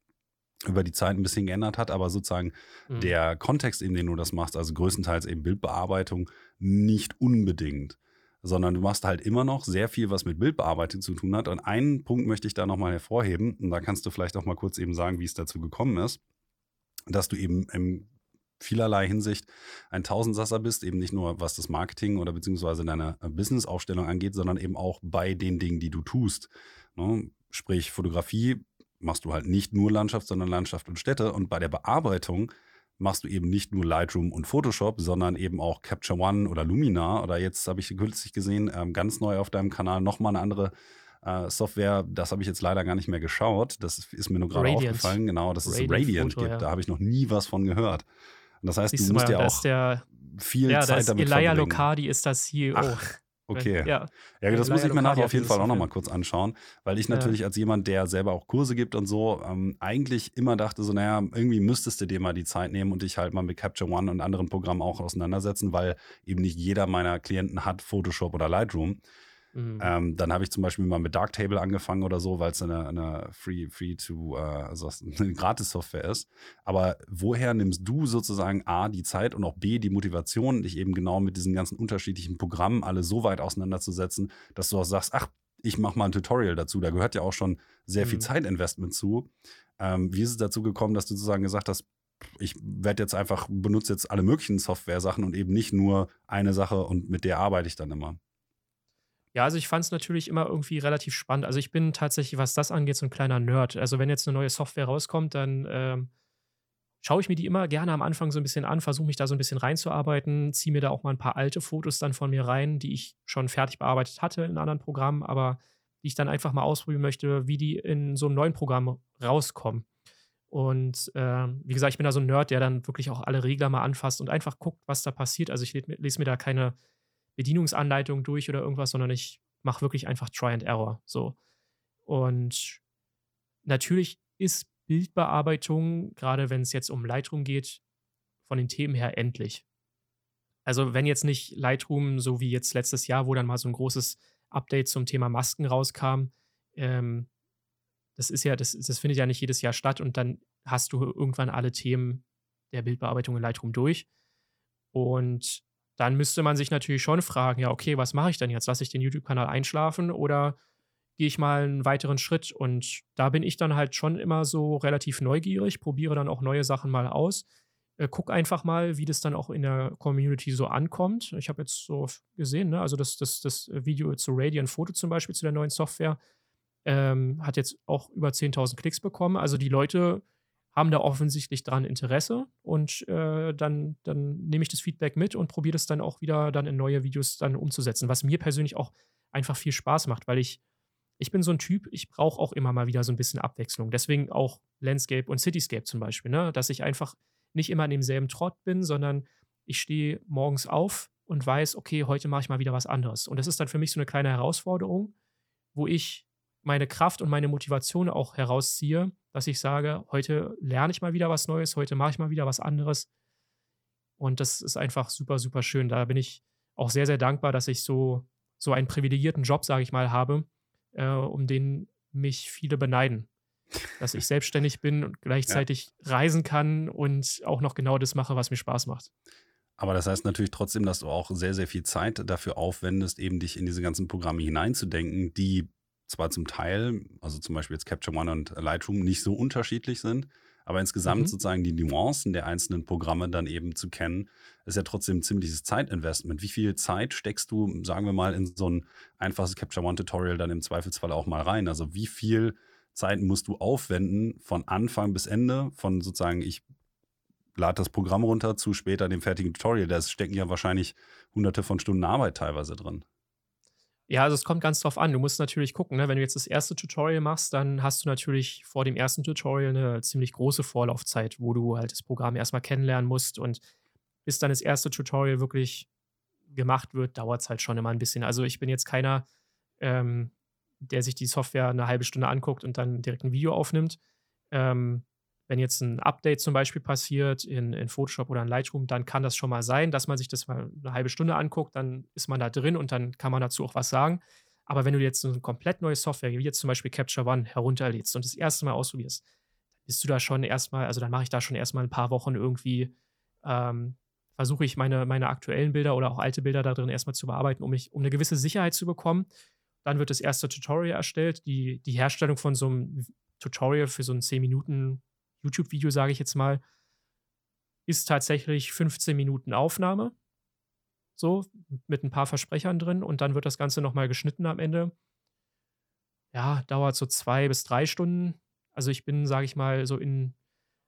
Speaker 1: über die Zeit ein bisschen geändert hat, aber sozusagen mhm. der Kontext, in dem du das machst, also größtenteils eben Bildbearbeitung, nicht unbedingt. Sondern du machst halt immer noch sehr viel, was mit Bildbearbeitung zu tun hat. Und einen Punkt möchte ich da nochmal hervorheben, und da kannst du vielleicht auch mal kurz eben sagen, wie es dazu gekommen ist, dass du eben im vielerlei Hinsicht ein Tausendsasser bist, eben nicht nur was das Marketing oder beziehungsweise deine äh, Business-Aufstellung angeht, sondern eben auch bei den Dingen, die du tust. Ne? Sprich, Fotografie machst du halt nicht nur Landschaft, sondern Landschaft und Städte. Und bei der Bearbeitung machst du eben nicht nur Lightroom und Photoshop, sondern eben auch Capture One oder Lumina. Oder jetzt habe ich kürzlich gesehen, ähm, ganz neu auf deinem Kanal nochmal eine andere äh, Software. Das habe ich jetzt leider gar nicht mehr geschaut. Das ist mir nur gerade aufgefallen. Genau, dass Radiant es Radiant Foto, gibt. Ja. Da habe ich noch nie was von gehört. Und das heißt, Siehst du musst ja auch
Speaker 2: der,
Speaker 1: viel ja, Zeit damit
Speaker 2: Elia verbringen. Locardi ist das CEO.
Speaker 1: Ach, okay. Ja, ja das muss ich mir nachher auf jeden Fall auch nochmal kurz anschauen, weil ich natürlich ja. als jemand, der selber auch Kurse gibt und so, ähm, eigentlich immer dachte so, naja, irgendwie müsstest du dir mal die Zeit nehmen und dich halt mal mit Capture One und anderen Programmen auch auseinandersetzen, weil eben nicht jeder meiner Klienten hat Photoshop oder Lightroom. Mhm. Ähm, dann habe ich zum Beispiel mal mit Darktable angefangen oder so, weil es eine, eine free, free to, äh, also eine Gratis-Software ist. Aber woher nimmst du sozusagen A, die Zeit und auch B, die Motivation, dich eben genau mit diesen ganzen unterschiedlichen Programmen alle so weit auseinanderzusetzen, dass du auch sagst, ach, ich mache mal ein Tutorial dazu. Da gehört ja auch schon sehr viel mhm. Zeitinvestment zu. Ähm, wie ist es dazu gekommen, dass du sozusagen gesagt hast, ich werde jetzt einfach, benutze jetzt alle möglichen Software-Sachen und eben nicht nur eine Sache und mit der arbeite ich dann immer?
Speaker 2: Ja, also ich fand es natürlich immer irgendwie relativ spannend. Also ich bin tatsächlich, was das angeht, so ein kleiner Nerd. Also wenn jetzt eine neue Software rauskommt, dann ähm, schaue ich mir die immer gerne am Anfang so ein bisschen an, versuche mich da so ein bisschen reinzuarbeiten, ziehe mir da auch mal ein paar alte Fotos dann von mir rein, die ich schon fertig bearbeitet hatte in anderen Programmen, aber die ich dann einfach mal ausprobieren möchte, wie die in so einem neuen Programm rauskommen. Und äh, wie gesagt, ich bin da so ein Nerd, der dann wirklich auch alle Regler mal anfasst und einfach guckt, was da passiert. Also ich lese mir da keine Bedienungsanleitung durch oder irgendwas, sondern ich mache wirklich einfach Try and Error. So. Und natürlich ist Bildbearbeitung, gerade wenn es jetzt um Lightroom geht, von den Themen her endlich. Also wenn jetzt nicht Lightroom, so wie jetzt letztes Jahr, wo dann mal so ein großes Update zum Thema Masken rauskam, ähm, das ist ja, das, das findet ja nicht jedes Jahr statt und dann hast du irgendwann alle Themen der Bildbearbeitung in Lightroom durch. Und dann müsste man sich natürlich schon fragen, ja, okay, was mache ich denn jetzt? Lasse ich den YouTube-Kanal einschlafen oder gehe ich mal einen weiteren Schritt? Und da bin ich dann halt schon immer so relativ neugierig, probiere dann auch neue Sachen mal aus. Äh, guck einfach mal, wie das dann auch in der Community so ankommt. Ich habe jetzt so gesehen, ne, also das, das, das Video zu Radiant Photo zum Beispiel, zu der neuen Software, ähm, hat jetzt auch über 10.000 Klicks bekommen. Also die Leute haben da offensichtlich dran Interesse und äh, dann, dann nehme ich das Feedback mit und probiere das dann auch wieder dann in neue Videos dann umzusetzen, was mir persönlich auch einfach viel Spaß macht, weil ich, ich bin so ein Typ, ich brauche auch immer mal wieder so ein bisschen Abwechslung. Deswegen auch Landscape und Cityscape zum Beispiel, ne? dass ich einfach nicht immer in demselben Trott bin, sondern ich stehe morgens auf und weiß, okay, heute mache ich mal wieder was anderes. Und das ist dann für mich so eine kleine Herausforderung, wo ich meine Kraft und meine Motivation auch herausziehe, dass ich sage, heute lerne ich mal wieder was Neues, heute mache ich mal wieder was anderes. Und das ist einfach super, super schön. Da bin ich auch sehr, sehr dankbar, dass ich so, so einen privilegierten Job, sage ich mal, habe, äh, um den mich viele beneiden. Dass ich selbstständig bin und gleichzeitig ja. reisen kann und auch noch genau das mache, was mir Spaß macht.
Speaker 1: Aber das heißt natürlich trotzdem, dass du auch sehr, sehr viel Zeit dafür aufwendest, eben dich in diese ganzen Programme hineinzudenken, die zwar zum Teil, also zum Beispiel jetzt Capture One und Lightroom, nicht so unterschiedlich sind, aber insgesamt mhm. sozusagen die Nuancen der einzelnen Programme dann eben zu kennen, ist ja trotzdem ein ziemliches Zeitinvestment. Wie viel Zeit steckst du, sagen wir mal, in so ein einfaches Capture One Tutorial dann im Zweifelsfall auch mal rein? Also wie viel Zeit musst du aufwenden von Anfang bis Ende, von sozusagen ich lade das Programm runter zu später dem fertigen Tutorial. Da stecken ja wahrscheinlich hunderte von Stunden Arbeit teilweise drin.
Speaker 2: Ja, also es kommt ganz drauf an. Du musst natürlich gucken, ne? wenn du jetzt das erste Tutorial machst, dann hast du natürlich vor dem ersten Tutorial eine ziemlich große Vorlaufzeit, wo du halt das Programm erstmal kennenlernen musst und bis dann das erste Tutorial wirklich gemacht wird, dauert es halt schon immer ein bisschen. Also ich bin jetzt keiner, ähm, der sich die Software eine halbe Stunde anguckt und dann direkt ein Video aufnimmt. Ähm, wenn jetzt ein Update zum Beispiel passiert in, in Photoshop oder in Lightroom, dann kann das schon mal sein, dass man sich das mal eine halbe Stunde anguckt, dann ist man da drin und dann kann man dazu auch was sagen. Aber wenn du jetzt eine komplett neue Software, wie jetzt zum Beispiel Capture One, herunterlädst und das erste Mal ausprobierst, bist du da schon erstmal, also dann mache ich da schon erstmal ein paar Wochen irgendwie, ähm, versuche ich meine, meine aktuellen Bilder oder auch alte Bilder da drin erstmal zu bearbeiten, um, mich, um eine gewisse Sicherheit zu bekommen. Dann wird das erste Tutorial erstellt. Die, die Herstellung von so einem Tutorial für so ein 10 Minuten YouTube-Video, sage ich jetzt mal, ist tatsächlich 15 Minuten Aufnahme. So, mit ein paar Versprechern drin und dann wird das Ganze nochmal geschnitten am Ende. Ja, dauert so zwei bis drei Stunden. Also ich bin, sage ich mal, so in,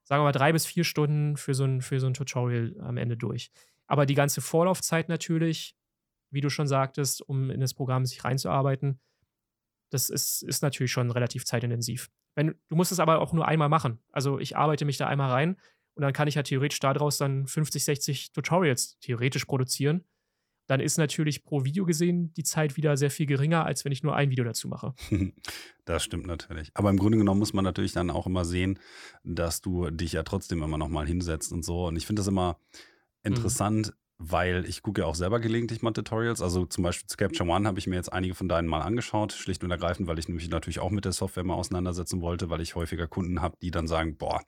Speaker 2: sagen wir mal, drei bis vier Stunden für so, ein, für so ein Tutorial am Ende durch. Aber die ganze Vorlaufzeit natürlich, wie du schon sagtest, um in das Programm sich reinzuarbeiten, das ist, ist natürlich schon relativ zeitintensiv. Wenn, du musst es aber auch nur einmal machen. Also ich arbeite mich da einmal rein und dann kann ich ja theoretisch daraus dann 50, 60 Tutorials theoretisch produzieren. Dann ist natürlich pro Video gesehen die Zeit wieder sehr viel geringer, als wenn ich nur ein Video dazu mache.
Speaker 1: Das stimmt natürlich. Aber im Grunde genommen muss man natürlich dann auch immer sehen, dass du dich ja trotzdem immer noch mal hinsetzt und so. Und ich finde das immer mhm. interessant, mhm weil ich gucke ja auch selber gelegentlich mal Tutorials. Also zum Beispiel zu Capture One habe ich mir jetzt einige von deinen mal angeschaut, schlicht und ergreifend, weil ich mich natürlich auch mit der Software mal auseinandersetzen wollte, weil ich häufiger Kunden habe, die dann sagen, boah,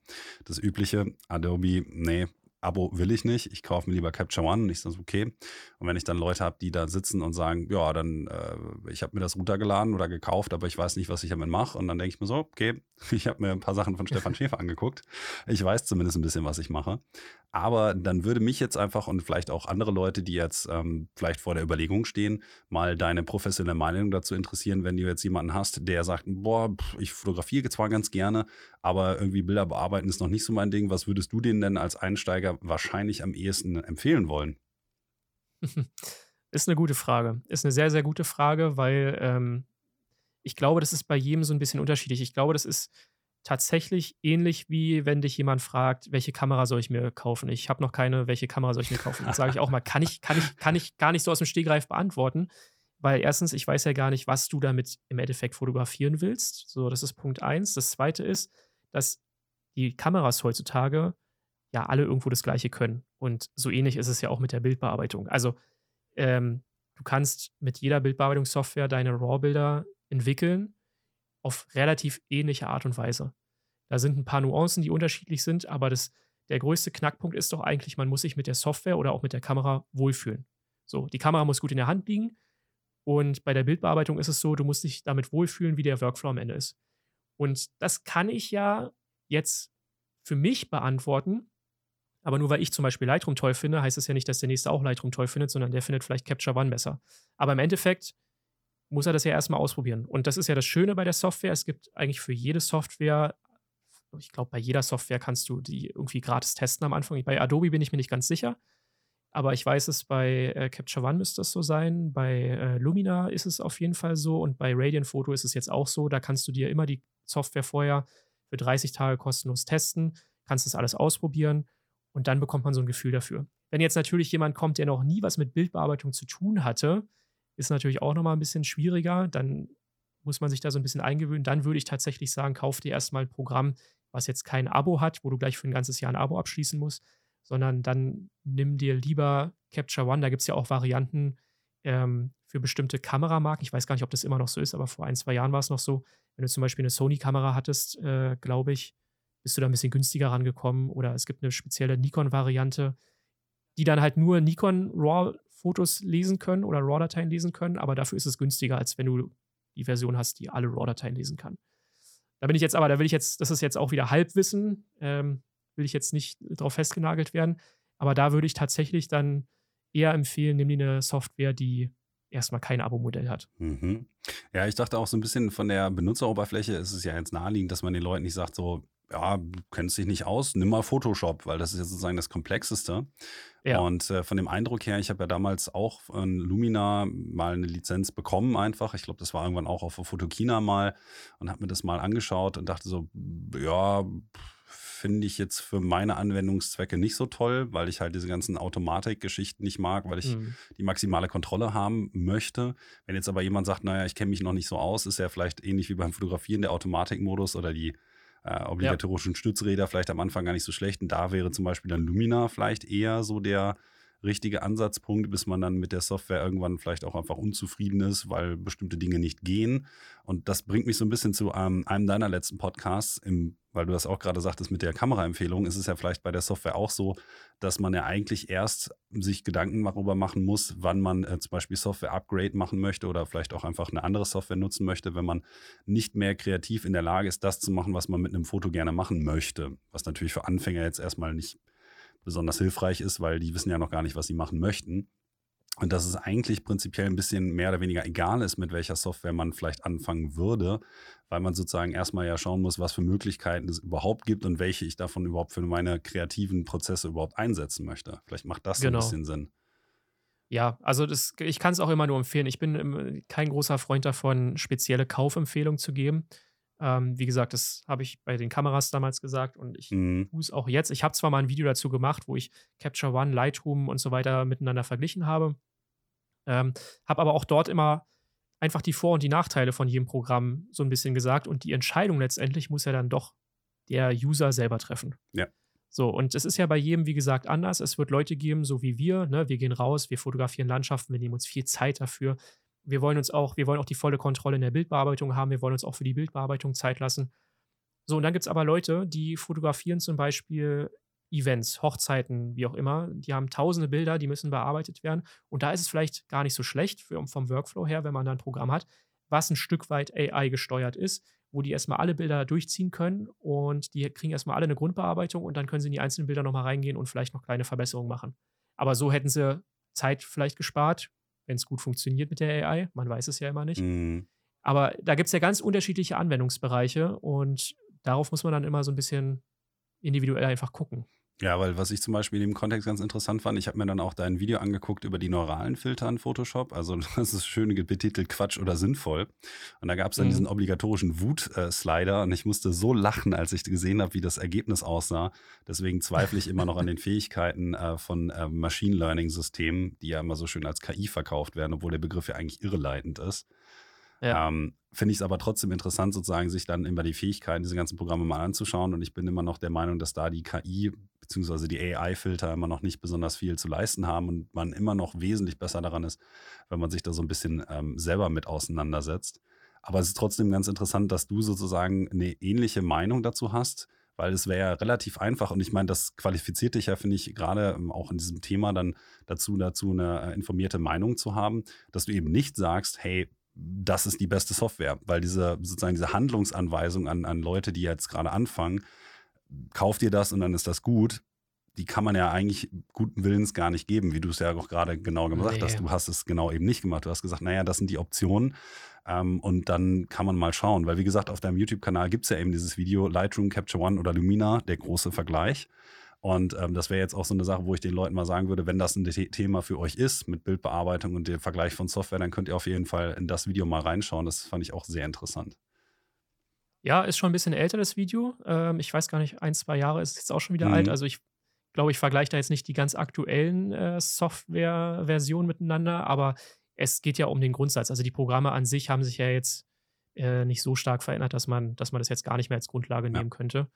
Speaker 1: das übliche Adobe, nee, Abo will ich nicht, ich kaufe mir lieber Capture One und ich sage, okay. Und wenn ich dann Leute habe, die da sitzen und sagen, ja, dann, äh, ich habe mir das runtergeladen oder gekauft, aber ich weiß nicht, was ich damit mache. Und dann denke ich mir so, okay, ich habe mir ein paar Sachen von Stefan Schäfer angeguckt. Ich weiß zumindest ein bisschen, was ich mache. Aber dann würde mich jetzt einfach und vielleicht auch andere Leute, die jetzt ähm, vielleicht vor der Überlegung stehen, mal deine professionelle Meinung dazu interessieren, wenn du jetzt jemanden hast, der sagt, boah, ich fotografiere zwar ganz gerne, aber irgendwie Bilder bearbeiten ist noch nicht so mein Ding. Was würdest du denen denn als Einsteiger wahrscheinlich am ehesten empfehlen wollen?
Speaker 2: Ist eine gute Frage. Ist eine sehr, sehr gute Frage, weil ähm, ich glaube, das ist bei jedem so ein bisschen unterschiedlich. Ich glaube, das ist tatsächlich ähnlich wie wenn dich jemand fragt, welche Kamera soll ich mir kaufen? Ich habe noch keine, welche Kamera soll ich mir kaufen? Das sage ich auch mal, kann ich, kann, ich, kann ich gar nicht so aus dem Stegreif beantworten, weil erstens, ich weiß ja gar nicht, was du damit im Endeffekt fotografieren willst. So, das ist Punkt eins. Das zweite ist, dass die Kameras heutzutage ja alle irgendwo das Gleiche können. Und so ähnlich ist es ja auch mit der Bildbearbeitung. Also, ähm, du kannst mit jeder Bildbearbeitungssoftware deine RAW-Bilder entwickeln auf relativ ähnliche Art und Weise. Da sind ein paar Nuancen, die unterschiedlich sind, aber das, der größte Knackpunkt ist doch eigentlich, man muss sich mit der Software oder auch mit der Kamera wohlfühlen. So, die Kamera muss gut in der Hand liegen und bei der Bildbearbeitung ist es so, du musst dich damit wohlfühlen, wie der Workflow am Ende ist. Und das kann ich ja jetzt für mich beantworten, aber nur weil ich zum Beispiel Lightroom toll finde, heißt es ja nicht, dass der nächste auch Lightroom toll findet, sondern der findet vielleicht Capture One besser. Aber im Endeffekt muss er das ja erstmal ausprobieren. Und das ist ja das Schöne bei der Software. Es gibt eigentlich für jede Software, ich glaube, bei jeder Software kannst du die irgendwie gratis testen am Anfang. Bei Adobe bin ich mir nicht ganz sicher. Aber ich weiß es, bei äh, Capture One müsste es so sein. Bei äh, Lumina ist es auf jeden Fall so. Und bei Radiant Photo ist es jetzt auch so. Da kannst du dir immer die Software vorher für 30 Tage kostenlos testen, kannst das alles ausprobieren und dann bekommt man so ein Gefühl dafür. Wenn jetzt natürlich jemand kommt, der noch nie was mit Bildbearbeitung zu tun hatte, ist natürlich auch nochmal ein bisschen schwieriger. Dann muss man sich da so ein bisschen eingewöhnen. Dann würde ich tatsächlich sagen, kauf dir erstmal ein Programm, was jetzt kein Abo hat, wo du gleich für ein ganzes Jahr ein Abo abschließen musst, sondern dann nimm dir lieber Capture One. Da gibt es ja auch Varianten ähm, für bestimmte Kameramarken. Ich weiß gar nicht, ob das immer noch so ist, aber vor ein, zwei Jahren war es noch so. Wenn du zum Beispiel eine Sony-Kamera hattest, äh, glaube ich, bist du da ein bisschen günstiger rangekommen. Oder es gibt eine spezielle Nikon-Variante, die dann halt nur Nikon RAW Fotos lesen können oder RAW-Dateien lesen können, aber dafür ist es günstiger, als wenn du die Version hast, die alle RAW-Dateien lesen kann. Da bin ich jetzt aber, da will ich jetzt, das ist jetzt auch wieder Halbwissen, ähm, will ich jetzt nicht drauf festgenagelt werden, aber da würde ich tatsächlich dann eher empfehlen, nimm dir eine Software, die erstmal kein Abo-Modell hat.
Speaker 1: Mhm. Ja, ich dachte auch so ein bisschen von der Benutzeroberfläche ist es ja jetzt naheliegend, dass man den Leuten nicht sagt, so, ja, du kennst dich nicht aus, nimm mal Photoshop, weil das ist ja sozusagen das Komplexeste.
Speaker 2: Ja.
Speaker 1: Und äh, von dem Eindruck her, ich habe ja damals auch von Lumina mal eine Lizenz bekommen einfach. Ich glaube, das war irgendwann auch auf Fotokina mal und habe mir das mal angeschaut und dachte so, ja, finde ich jetzt für meine Anwendungszwecke nicht so toll, weil ich halt diese ganzen Automatikgeschichten nicht mag, weil ich
Speaker 2: Mhm.
Speaker 1: die maximale Kontrolle haben möchte. Wenn jetzt aber jemand sagt, naja, ich kenne mich noch nicht so aus, ist ja vielleicht ähnlich wie beim Fotografieren der Automatikmodus oder die äh, obligatorischen Stützräder vielleicht am Anfang gar nicht so schlecht. Und da wäre zum Beispiel dann Lumina vielleicht eher so der richtige Ansatzpunkt, bis man dann mit der Software irgendwann vielleicht auch einfach unzufrieden ist, weil bestimmte Dinge nicht gehen. Und das bringt mich so ein bisschen zu ähm, einem deiner letzten Podcasts, im, weil du das auch gerade sagtest mit der Kameraempfehlung, ist es ja vielleicht bei der Software auch so, dass man ja eigentlich erst sich Gedanken darüber machen muss, wann man äh, zum Beispiel Software-Upgrade machen möchte oder vielleicht auch einfach eine andere Software nutzen möchte, wenn man nicht mehr kreativ in der Lage ist, das zu machen, was man mit einem Foto gerne machen möchte. Was natürlich für Anfänger jetzt erstmal nicht besonders hilfreich ist, weil die wissen ja noch gar nicht, was sie machen möchten. Und dass es eigentlich prinzipiell ein bisschen mehr oder weniger egal ist, mit welcher Software man vielleicht anfangen würde, weil man sozusagen erstmal ja schauen muss, was für Möglichkeiten es überhaupt gibt und welche ich davon überhaupt für meine kreativen Prozesse überhaupt einsetzen möchte. Vielleicht macht das so
Speaker 2: Genau.
Speaker 1: ein bisschen Sinn.
Speaker 2: Ja, also das, ich kann es auch immer nur empfehlen. Ich bin kein großer Freund davon, spezielle Kaufempfehlungen zu geben. Ähm, wie gesagt, das habe ich bei den Kameras damals gesagt und ich
Speaker 1: Mhm.
Speaker 2: tue es auch jetzt. Ich habe zwar mal ein Video dazu gemacht, wo ich Capture One, Lightroom und so weiter miteinander verglichen habe, ähm, habe aber auch dort immer einfach die Vor- und die Nachteile von jedem Programm so ein bisschen gesagt und die Entscheidung letztendlich muss ja dann doch der User selber treffen.
Speaker 1: Ja.
Speaker 2: So, und es ist ja bei jedem, wie gesagt, anders. Es wird Leute geben, so wie wir, ne? Wir gehen raus, wir fotografieren Landschaften, wir nehmen uns viel Zeit dafür. Wir wollen uns auch, wir wollen auch die volle Kontrolle in der Bildbearbeitung haben, wir wollen uns auch für die Bildbearbeitung Zeit lassen. So, und dann gibt es aber Leute, die fotografieren zum Beispiel Events, Hochzeiten, wie auch immer. Die haben tausende Bilder, die müssen bearbeitet werden. Und da ist es vielleicht gar nicht so schlecht für, vom Workflow her, wenn man da ein Programm hat, was ein Stück weit AI gesteuert ist, wo die erstmal alle Bilder durchziehen können und die kriegen erstmal alle eine Grundbearbeitung und dann können sie in die einzelnen Bilder nochmal reingehen und vielleicht noch kleine Verbesserungen machen. Aber so hätten sie Zeit vielleicht gespart, wenn es gut funktioniert mit der AI. Man weiß es ja immer nicht.
Speaker 1: Mhm.
Speaker 2: Aber da gibt es ja ganz unterschiedliche Anwendungsbereiche und darauf muss man dann immer so ein bisschen individuell einfach gucken.
Speaker 1: Ja, weil was ich zum Beispiel in dem Kontext ganz interessant fand, ich habe mir dann auch dein Video angeguckt über die neuralen Filter in Photoshop. Also das ist schön betitelt Quatsch oder sinnvoll. Und da gab es dann
Speaker 2: Mhm.
Speaker 1: diesen obligatorischen Wut-Slider und ich musste so lachen, als ich gesehen habe, wie das Ergebnis aussah. Deswegen zweifle ich immer noch an den Fähigkeiten äh, von äh, Machine Learning-Systemen, die ja immer so schön als KI verkauft werden, obwohl der Begriff ja eigentlich irreleitend ist.
Speaker 2: Ja.
Speaker 1: Ähm, Finde ich es aber trotzdem interessant, sozusagen sich dann immer die Fähigkeiten dieser ganzen Programme mal anzuschauen. Und ich bin immer noch der Meinung, dass da die KI bzw. die AI-Filter immer noch nicht besonders viel zu leisten haben und man immer noch wesentlich besser daran ist, wenn man sich da so ein bisschen ähm, selber mit auseinandersetzt. Aber es ist trotzdem ganz interessant, dass du sozusagen eine ähnliche Meinung dazu hast, weil es wäre ja relativ einfach und ich meine, das qualifiziert dich ja, finde ich, gerade ähm, auch in diesem Thema dann dazu, dazu eine äh, informierte Meinung zu haben, dass du eben nicht sagst, hey, das ist die beste Software, weil diese sozusagen diese Handlungsanweisung an, an Leute, die jetzt gerade anfangen, kauft dir das und dann ist das gut, die kann man ja eigentlich guten Willens gar nicht geben, wie du es ja auch gerade genau gesagt
Speaker 2: Nee.
Speaker 1: hast. Du hast es genau eben nicht gemacht. Du hast gesagt, naja, das sind die Optionen ähm, und dann kann man mal schauen, weil wie gesagt, auf deinem YouTube-Kanal gibt es ja eben dieses Video Lightroom, Capture One oder Lumina, der große Vergleich. Und ähm, das wäre jetzt auch so eine Sache, wo ich den Leuten mal sagen würde, wenn das ein The Thema für euch ist mit Bildbearbeitung und dem Vergleich von Software, dann könnt ihr auf jeden Fall in das Video mal reinschauen. Das fand ich auch sehr interessant.
Speaker 2: Ja, ist schon ein bisschen älter, das Video. Ähm, ich weiß gar nicht, ein, zwei Jahre ist jetzt auch schon wieder
Speaker 1: Mhm.
Speaker 2: alt. Also ich glaube, ich vergleiche da jetzt nicht die ganz aktuellen äh, Software-Versionen miteinander, aber es geht ja um den Grundsatz. Also die Programme an sich haben sich ja jetzt äh, nicht so stark verändert, dass man, dass man das jetzt gar nicht mehr als Grundlage
Speaker 1: Ja.
Speaker 2: nehmen könnte.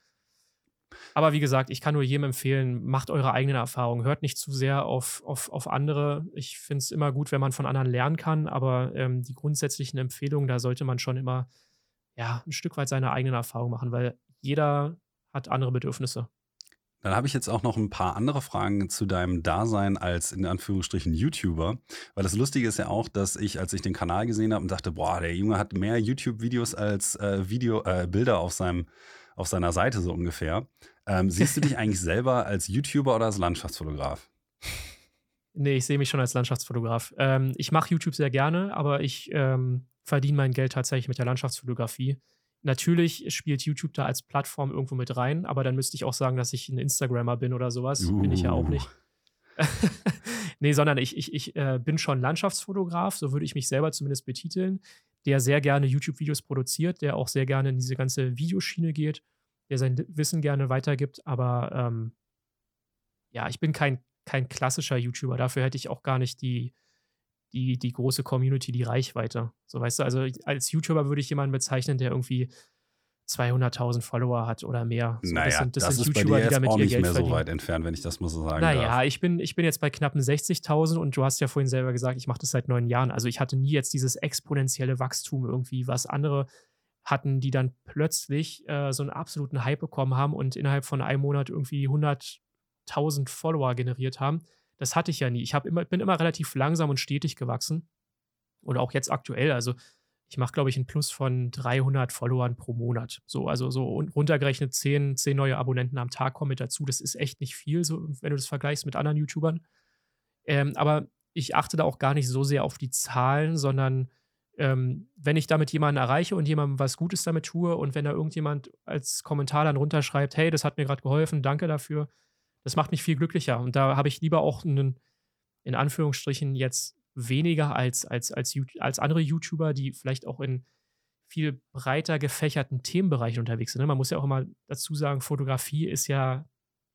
Speaker 2: Aber wie gesagt, ich kann nur jedem empfehlen, macht eure eigenen Erfahrungen. Hört nicht zu sehr auf, auf, auf andere. Ich finde es immer gut, wenn man von anderen lernen kann, aber ähm, die grundsätzlichen Empfehlungen, da sollte man schon immer ja, ein Stück weit seine eigenen Erfahrungen machen, weil jeder hat andere Bedürfnisse.
Speaker 1: Dann habe ich jetzt auch noch ein paar andere Fragen zu deinem Dasein als in Anführungsstrichen YouTuber. Weil das Lustige ist ja auch, dass ich, als ich den Kanal gesehen habe und dachte, boah, der Junge hat mehr YouTube-Videos als äh, Video, äh, Bilder auf, seinem, auf seiner Seite so ungefähr. Ähm, siehst du dich eigentlich selber als YouTuber oder als Landschaftsfotograf?
Speaker 2: Nee, ich sehe mich schon als Landschaftsfotograf. Ähm, ich mache YouTube sehr gerne, aber ich ähm, verdiene mein Geld tatsächlich mit der Landschaftsfotografie. Natürlich spielt YouTube da als Plattform irgendwo mit rein, aber dann müsste ich auch sagen, dass ich ein Instagrammer bin oder sowas. Uh. Bin ich ja auch uh. nicht. Nee, sondern ich, ich, ich äh, bin schon Landschaftsfotograf, so würde ich mich selber zumindest betiteln, der sehr gerne YouTube-Videos produziert, der auch sehr gerne in diese ganze Videoschiene geht, der sein Wissen gerne weitergibt, aber ähm, ja, ich bin kein, kein klassischer YouTuber. Dafür hätte ich auch gar nicht die, die, die große Community, die Reichweite. So weißt du, also als YouTuber würde ich jemanden bezeichnen, der irgendwie 200.000 Follower hat oder mehr.
Speaker 1: So, naja, das sind, das, das sind YouTuber, die damit auch nicht Geld mehr verdienen. so weit entfernt, wenn ich das mal so sagen
Speaker 2: naja, darf. Naja, ich bin, ich bin jetzt bei knappen 60.000 und du hast ja vorhin selber gesagt, ich mache das seit neun Jahren. Also ich hatte nie jetzt dieses exponentielle Wachstum irgendwie, was andere hatten, die dann plötzlich äh, so einen absoluten Hype bekommen haben und innerhalb von einem Monat irgendwie 100.000 Follower generiert haben. Das hatte ich ja nie. Ich immer, bin immer relativ langsam und stetig gewachsen. Und auch jetzt aktuell. Also ich mache, glaube ich, einen Plus von 300 Followern pro Monat. So, also so runtergerechnet 10, 10 neue Abonnenten am Tag kommen mit dazu. Das ist echt nicht viel, so, wenn du das vergleichst mit anderen YouTubern. Ähm, aber ich achte da auch gar nicht so sehr auf die Zahlen, sondern ähm, wenn ich damit jemanden erreiche und jemandem was Gutes damit tue und wenn da irgendjemand als Kommentar dann runterschreibt, hey, das hat mir gerade geholfen, danke dafür, das macht mich viel glücklicher. Und da habe ich lieber auch einen, in Anführungsstrichen, jetzt weniger als, als, als, als andere YouTuber, die vielleicht auch in viel breiter gefächerten Themenbereichen unterwegs sind. Ne? Man muss ja auch immer dazu sagen, Fotografie ist ja,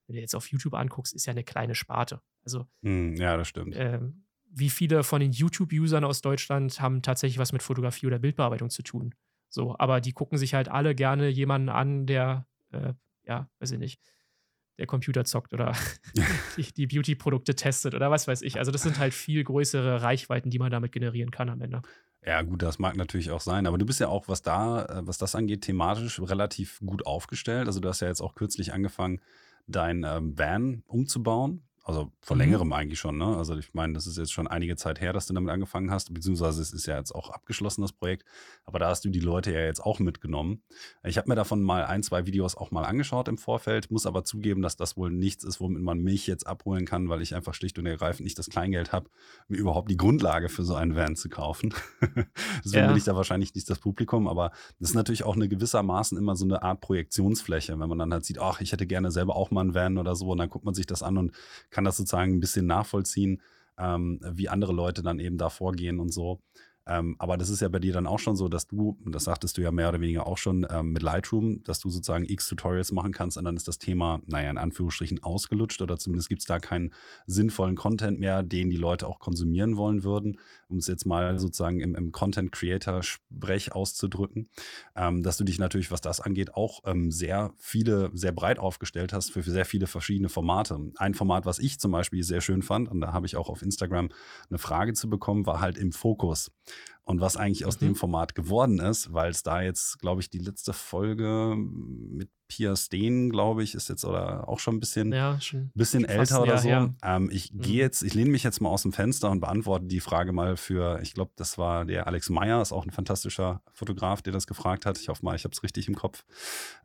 Speaker 2: wenn du jetzt auf YouTube anguckst, ist ja eine kleine Sparte. Also,
Speaker 1: hm, ja, das stimmt.
Speaker 2: Ähm, wie viele von den YouTube-Usern aus Deutschland haben tatsächlich was mit Fotografie oder Bildbearbeitung zu tun? So, aber die gucken sich halt alle gerne jemanden an, der, äh, ja, weiß ich nicht, der Computer zockt oder die, die Beauty-Produkte testet oder was weiß ich. Also das sind halt viel größere Reichweiten, die man damit generieren kann am Ende.
Speaker 1: Ja, gut, das mag natürlich auch sein, aber du bist ja auch, was da, äh, was das angeht, thematisch relativ gut aufgestellt. Also du hast ja jetzt auch kürzlich angefangen, dein ähm, Van umzubauen. Also vor mhm. längerem eigentlich schon, ne? Also ich meine, das ist jetzt schon einige Zeit her, dass du damit angefangen hast, beziehungsweise es ist ja jetzt auch abgeschlossen, das Projekt. Aber da hast du die Leute ja jetzt auch mitgenommen. Ich habe mir davon mal ein, zwei Videos auch mal angeschaut im Vorfeld, muss aber zugeben, dass das wohl nichts ist, womit man mich jetzt abholen kann, weil ich einfach schlicht und ergreifend nicht das Kleingeld habe, mir überhaupt die Grundlage für so einen Van zu kaufen. Deswegen ja. bin ich da wahrscheinlich nicht das Publikum, aber das ist natürlich auch eine gewissermaßen immer so eine Art Projektionsfläche, wenn man dann halt sieht, ach, ich hätte gerne selber auch mal einen Van oder so und dann guckt man sich das an und kann das sozusagen ein bisschen nachvollziehen, ähm, wie andere Leute dann eben da vorgehen und so. Ähm, aber das ist ja bei dir dann auch schon so, dass du, das sagtest du ja mehr oder weniger auch schon ähm, mit Lightroom, dass du sozusagen x Tutorials machen kannst und dann ist das Thema, naja, in Anführungsstrichen ausgelutscht oder zumindest gibt es da keinen sinnvollen Content mehr, den die Leute auch konsumieren wollen würden, um es jetzt mal sozusagen im, im Content-Creator-Sprech auszudrücken, ähm, dass du dich natürlich, was das angeht, auch ähm, sehr viele, sehr breit aufgestellt hast für sehr viele verschiedene Formate. Ein Format, was ich zum Beispiel sehr schön fand, und da habe ich auch auf Instagram eine Frage zu bekommen, war halt im Fokus und was eigentlich aus mhm. dem Format geworden ist, weil es da jetzt, glaube ich, die letzte Folge mit Pia Steen, glaube ich, ist jetzt oder auch schon ein bisschen,
Speaker 2: ja, schon
Speaker 1: bisschen älter oder so. Ähm, ich mhm. gehe jetzt, ich lehne mich jetzt mal aus dem Fenster und beantworte die Frage mal für, ich glaube, das war der Alex Meyer, ist auch ein fantastischer Fotograf, der das gefragt hat. Ich hoffe mal, ich habe es richtig im Kopf.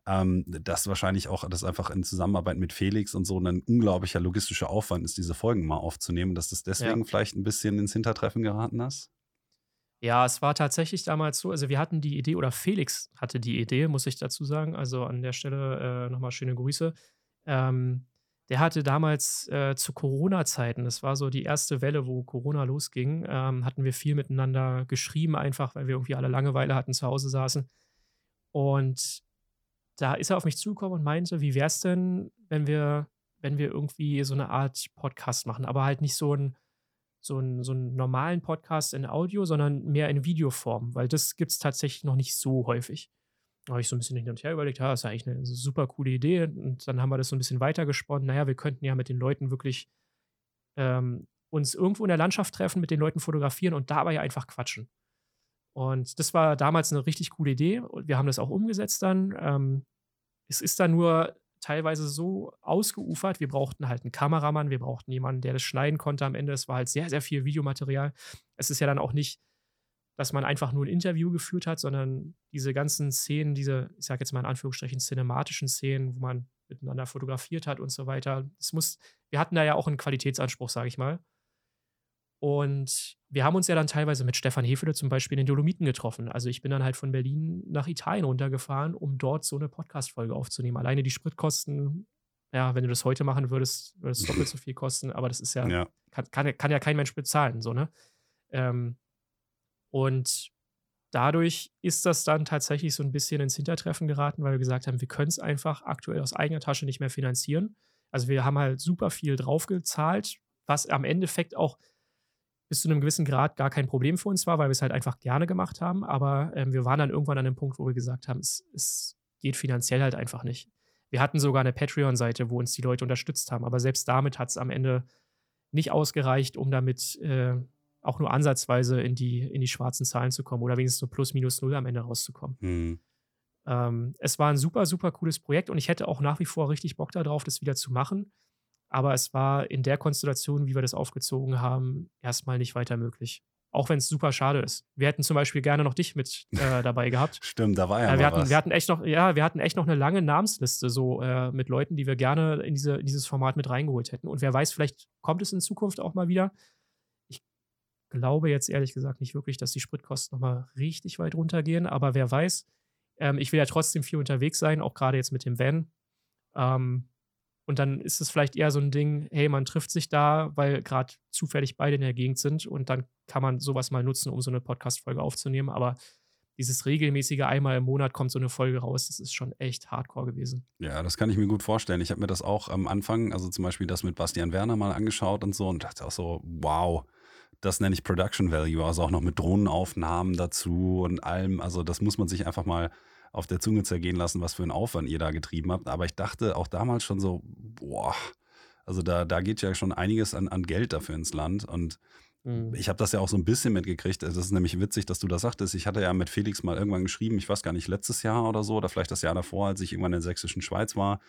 Speaker 1: Ähm, das wahrscheinlich auch, das einfach in Zusammenarbeit mit Felix und so ein unglaublicher logistischer Aufwand ist, diese Folgen mal aufzunehmen, dass das deswegen ja. vielleicht ein bisschen ins Hintertreffen geraten ist.
Speaker 2: Ja, es war tatsächlich damals so, also wir hatten die Idee, oder Felix hatte die Idee, muss ich dazu sagen. Also an der Stelle äh, nochmal schöne Grüße. Ähm, der hatte damals äh, zu Corona-Zeiten, das war so die erste Welle, wo Corona losging, ähm, hatten wir viel miteinander geschrieben, einfach weil wir irgendwie alle Langeweile hatten, zu Hause saßen. Und da ist er auf mich zugekommen und meinte, wie wäre es denn, wenn wir, wenn wir irgendwie so eine Art Podcast machen, aber halt nicht so ein so einen, so einen normalen Podcast in Audio, sondern mehr in Videoform, weil das gibt es tatsächlich noch nicht so häufig. Da habe ich so ein bisschen hin und her überlegt, ja, das ist eigentlich eine super coole Idee. Und dann haben wir das so ein bisschen weitergesponnen. Naja, wir könnten ja mit den Leuten wirklich ähm, uns irgendwo in der Landschaft treffen, mit den Leuten fotografieren und dabei einfach quatschen. Und das war damals eine richtig coole Idee. Und wir haben das auch umgesetzt dann. Ähm, es ist dann nur teilweise so ausgeufert. Wir brauchten halt einen Kameramann, wir brauchten jemanden, der das schneiden konnte am Ende. Es war halt sehr, sehr viel Videomaterial. Es ist ja dann auch nicht, dass man einfach nur ein Interview geführt hat, sondern diese ganzen Szenen, diese, ich sage jetzt mal in Anführungsstrichen, cinematischen Szenen, wo man miteinander fotografiert hat und so weiter. Es muss, wir hatten da ja auch einen Qualitätsanspruch, sage ich mal. Und wir haben uns ja dann teilweise mit Stefan Hefele zum Beispiel in den Dolomiten getroffen. Also ich bin dann halt von Berlin nach Italien runtergefahren, um dort so eine Podcast-Folge aufzunehmen. Alleine die Spritkosten, ja, wenn du das heute machen würdest, würde es doppelt so viel kosten, aber das ist ja,
Speaker 1: Ja.
Speaker 2: Kann, kann, kann ja kein Mensch bezahlen, so, ne? Ähm, und dadurch ist das dann tatsächlich so ein bisschen ins Hintertreffen geraten, weil wir gesagt haben, wir können es einfach aktuell aus eigener Tasche nicht mehr finanzieren. Also wir haben halt super viel draufgezahlt, was am Endeffekt auch bis zu einem gewissen Grad gar kein Problem für uns war, weil wir es halt einfach gerne gemacht haben. Aber ähm, wir waren dann irgendwann an einem Punkt, wo wir gesagt haben, es, es geht finanziell halt einfach nicht. Wir hatten sogar eine Patreon-Seite, wo uns die Leute unterstützt haben, aber selbst damit hat es am Ende nicht ausgereicht, um damit äh, auch nur ansatzweise in die, in die schwarzen Zahlen zu kommen oder wenigstens so plus minus null am Ende rauszukommen.
Speaker 1: Hm.
Speaker 2: Ähm, es war ein super, super cooles Projekt und ich hätte auch nach wie vor richtig Bock darauf, das wieder zu machen. Aber es war in der Konstellation, wie wir das aufgezogen haben, erstmal nicht weiter möglich. Auch wenn es super schade ist. Wir hätten zum Beispiel gerne noch dich mit äh, dabei gehabt.
Speaker 1: Stimmt, da war ja, mal
Speaker 2: wir, hatten,
Speaker 1: was.
Speaker 2: wir hatten echt noch, ja, wir hatten echt noch eine lange Namensliste so äh, mit Leuten, die wir gerne in, diese, in dieses Format mit reingeholt hätten. Und wer weiß, vielleicht kommt es in Zukunft auch mal wieder. Ich glaube jetzt ehrlich gesagt nicht wirklich, dass die Spritkosten nochmal richtig weit runtergehen, aber wer weiß. Ähm, ich will ja trotzdem viel unterwegs sein, auch gerade jetzt mit dem Van. Ähm, und dann ist es vielleicht eher so ein Ding, hey, man trifft sich da, weil gerade zufällig beide in der Gegend sind und dann kann man sowas mal nutzen, um so eine Podcast-Folge aufzunehmen. Aber dieses regelmäßige einmal im Monat kommt so eine Folge raus, das ist schon echt hardcore gewesen.
Speaker 1: Ja, das kann ich mir gut vorstellen. Ich habe mir das auch am Anfang, also zum Beispiel das mit Bastian Werner mal angeschaut und so und dachte auch so, wow, das nenne ich Production Value, also auch noch mit Drohnenaufnahmen dazu und allem. Also das muss man sich einfach mal auf der Zunge zergehen lassen, was für einen Aufwand ihr da getrieben habt. Aber ich dachte auch damals schon so, boah, also da, da geht ja schon einiges an, an Geld dafür ins Land und ich habe das ja auch so ein bisschen mitgekriegt. Es ist nämlich witzig, dass du das sagtest. Ich hatte ja mit Felix mal irgendwann geschrieben, ich weiß gar nicht, letztes Jahr oder so, oder vielleicht das Jahr davor, als ich irgendwann in der sächsischen Schweiz war.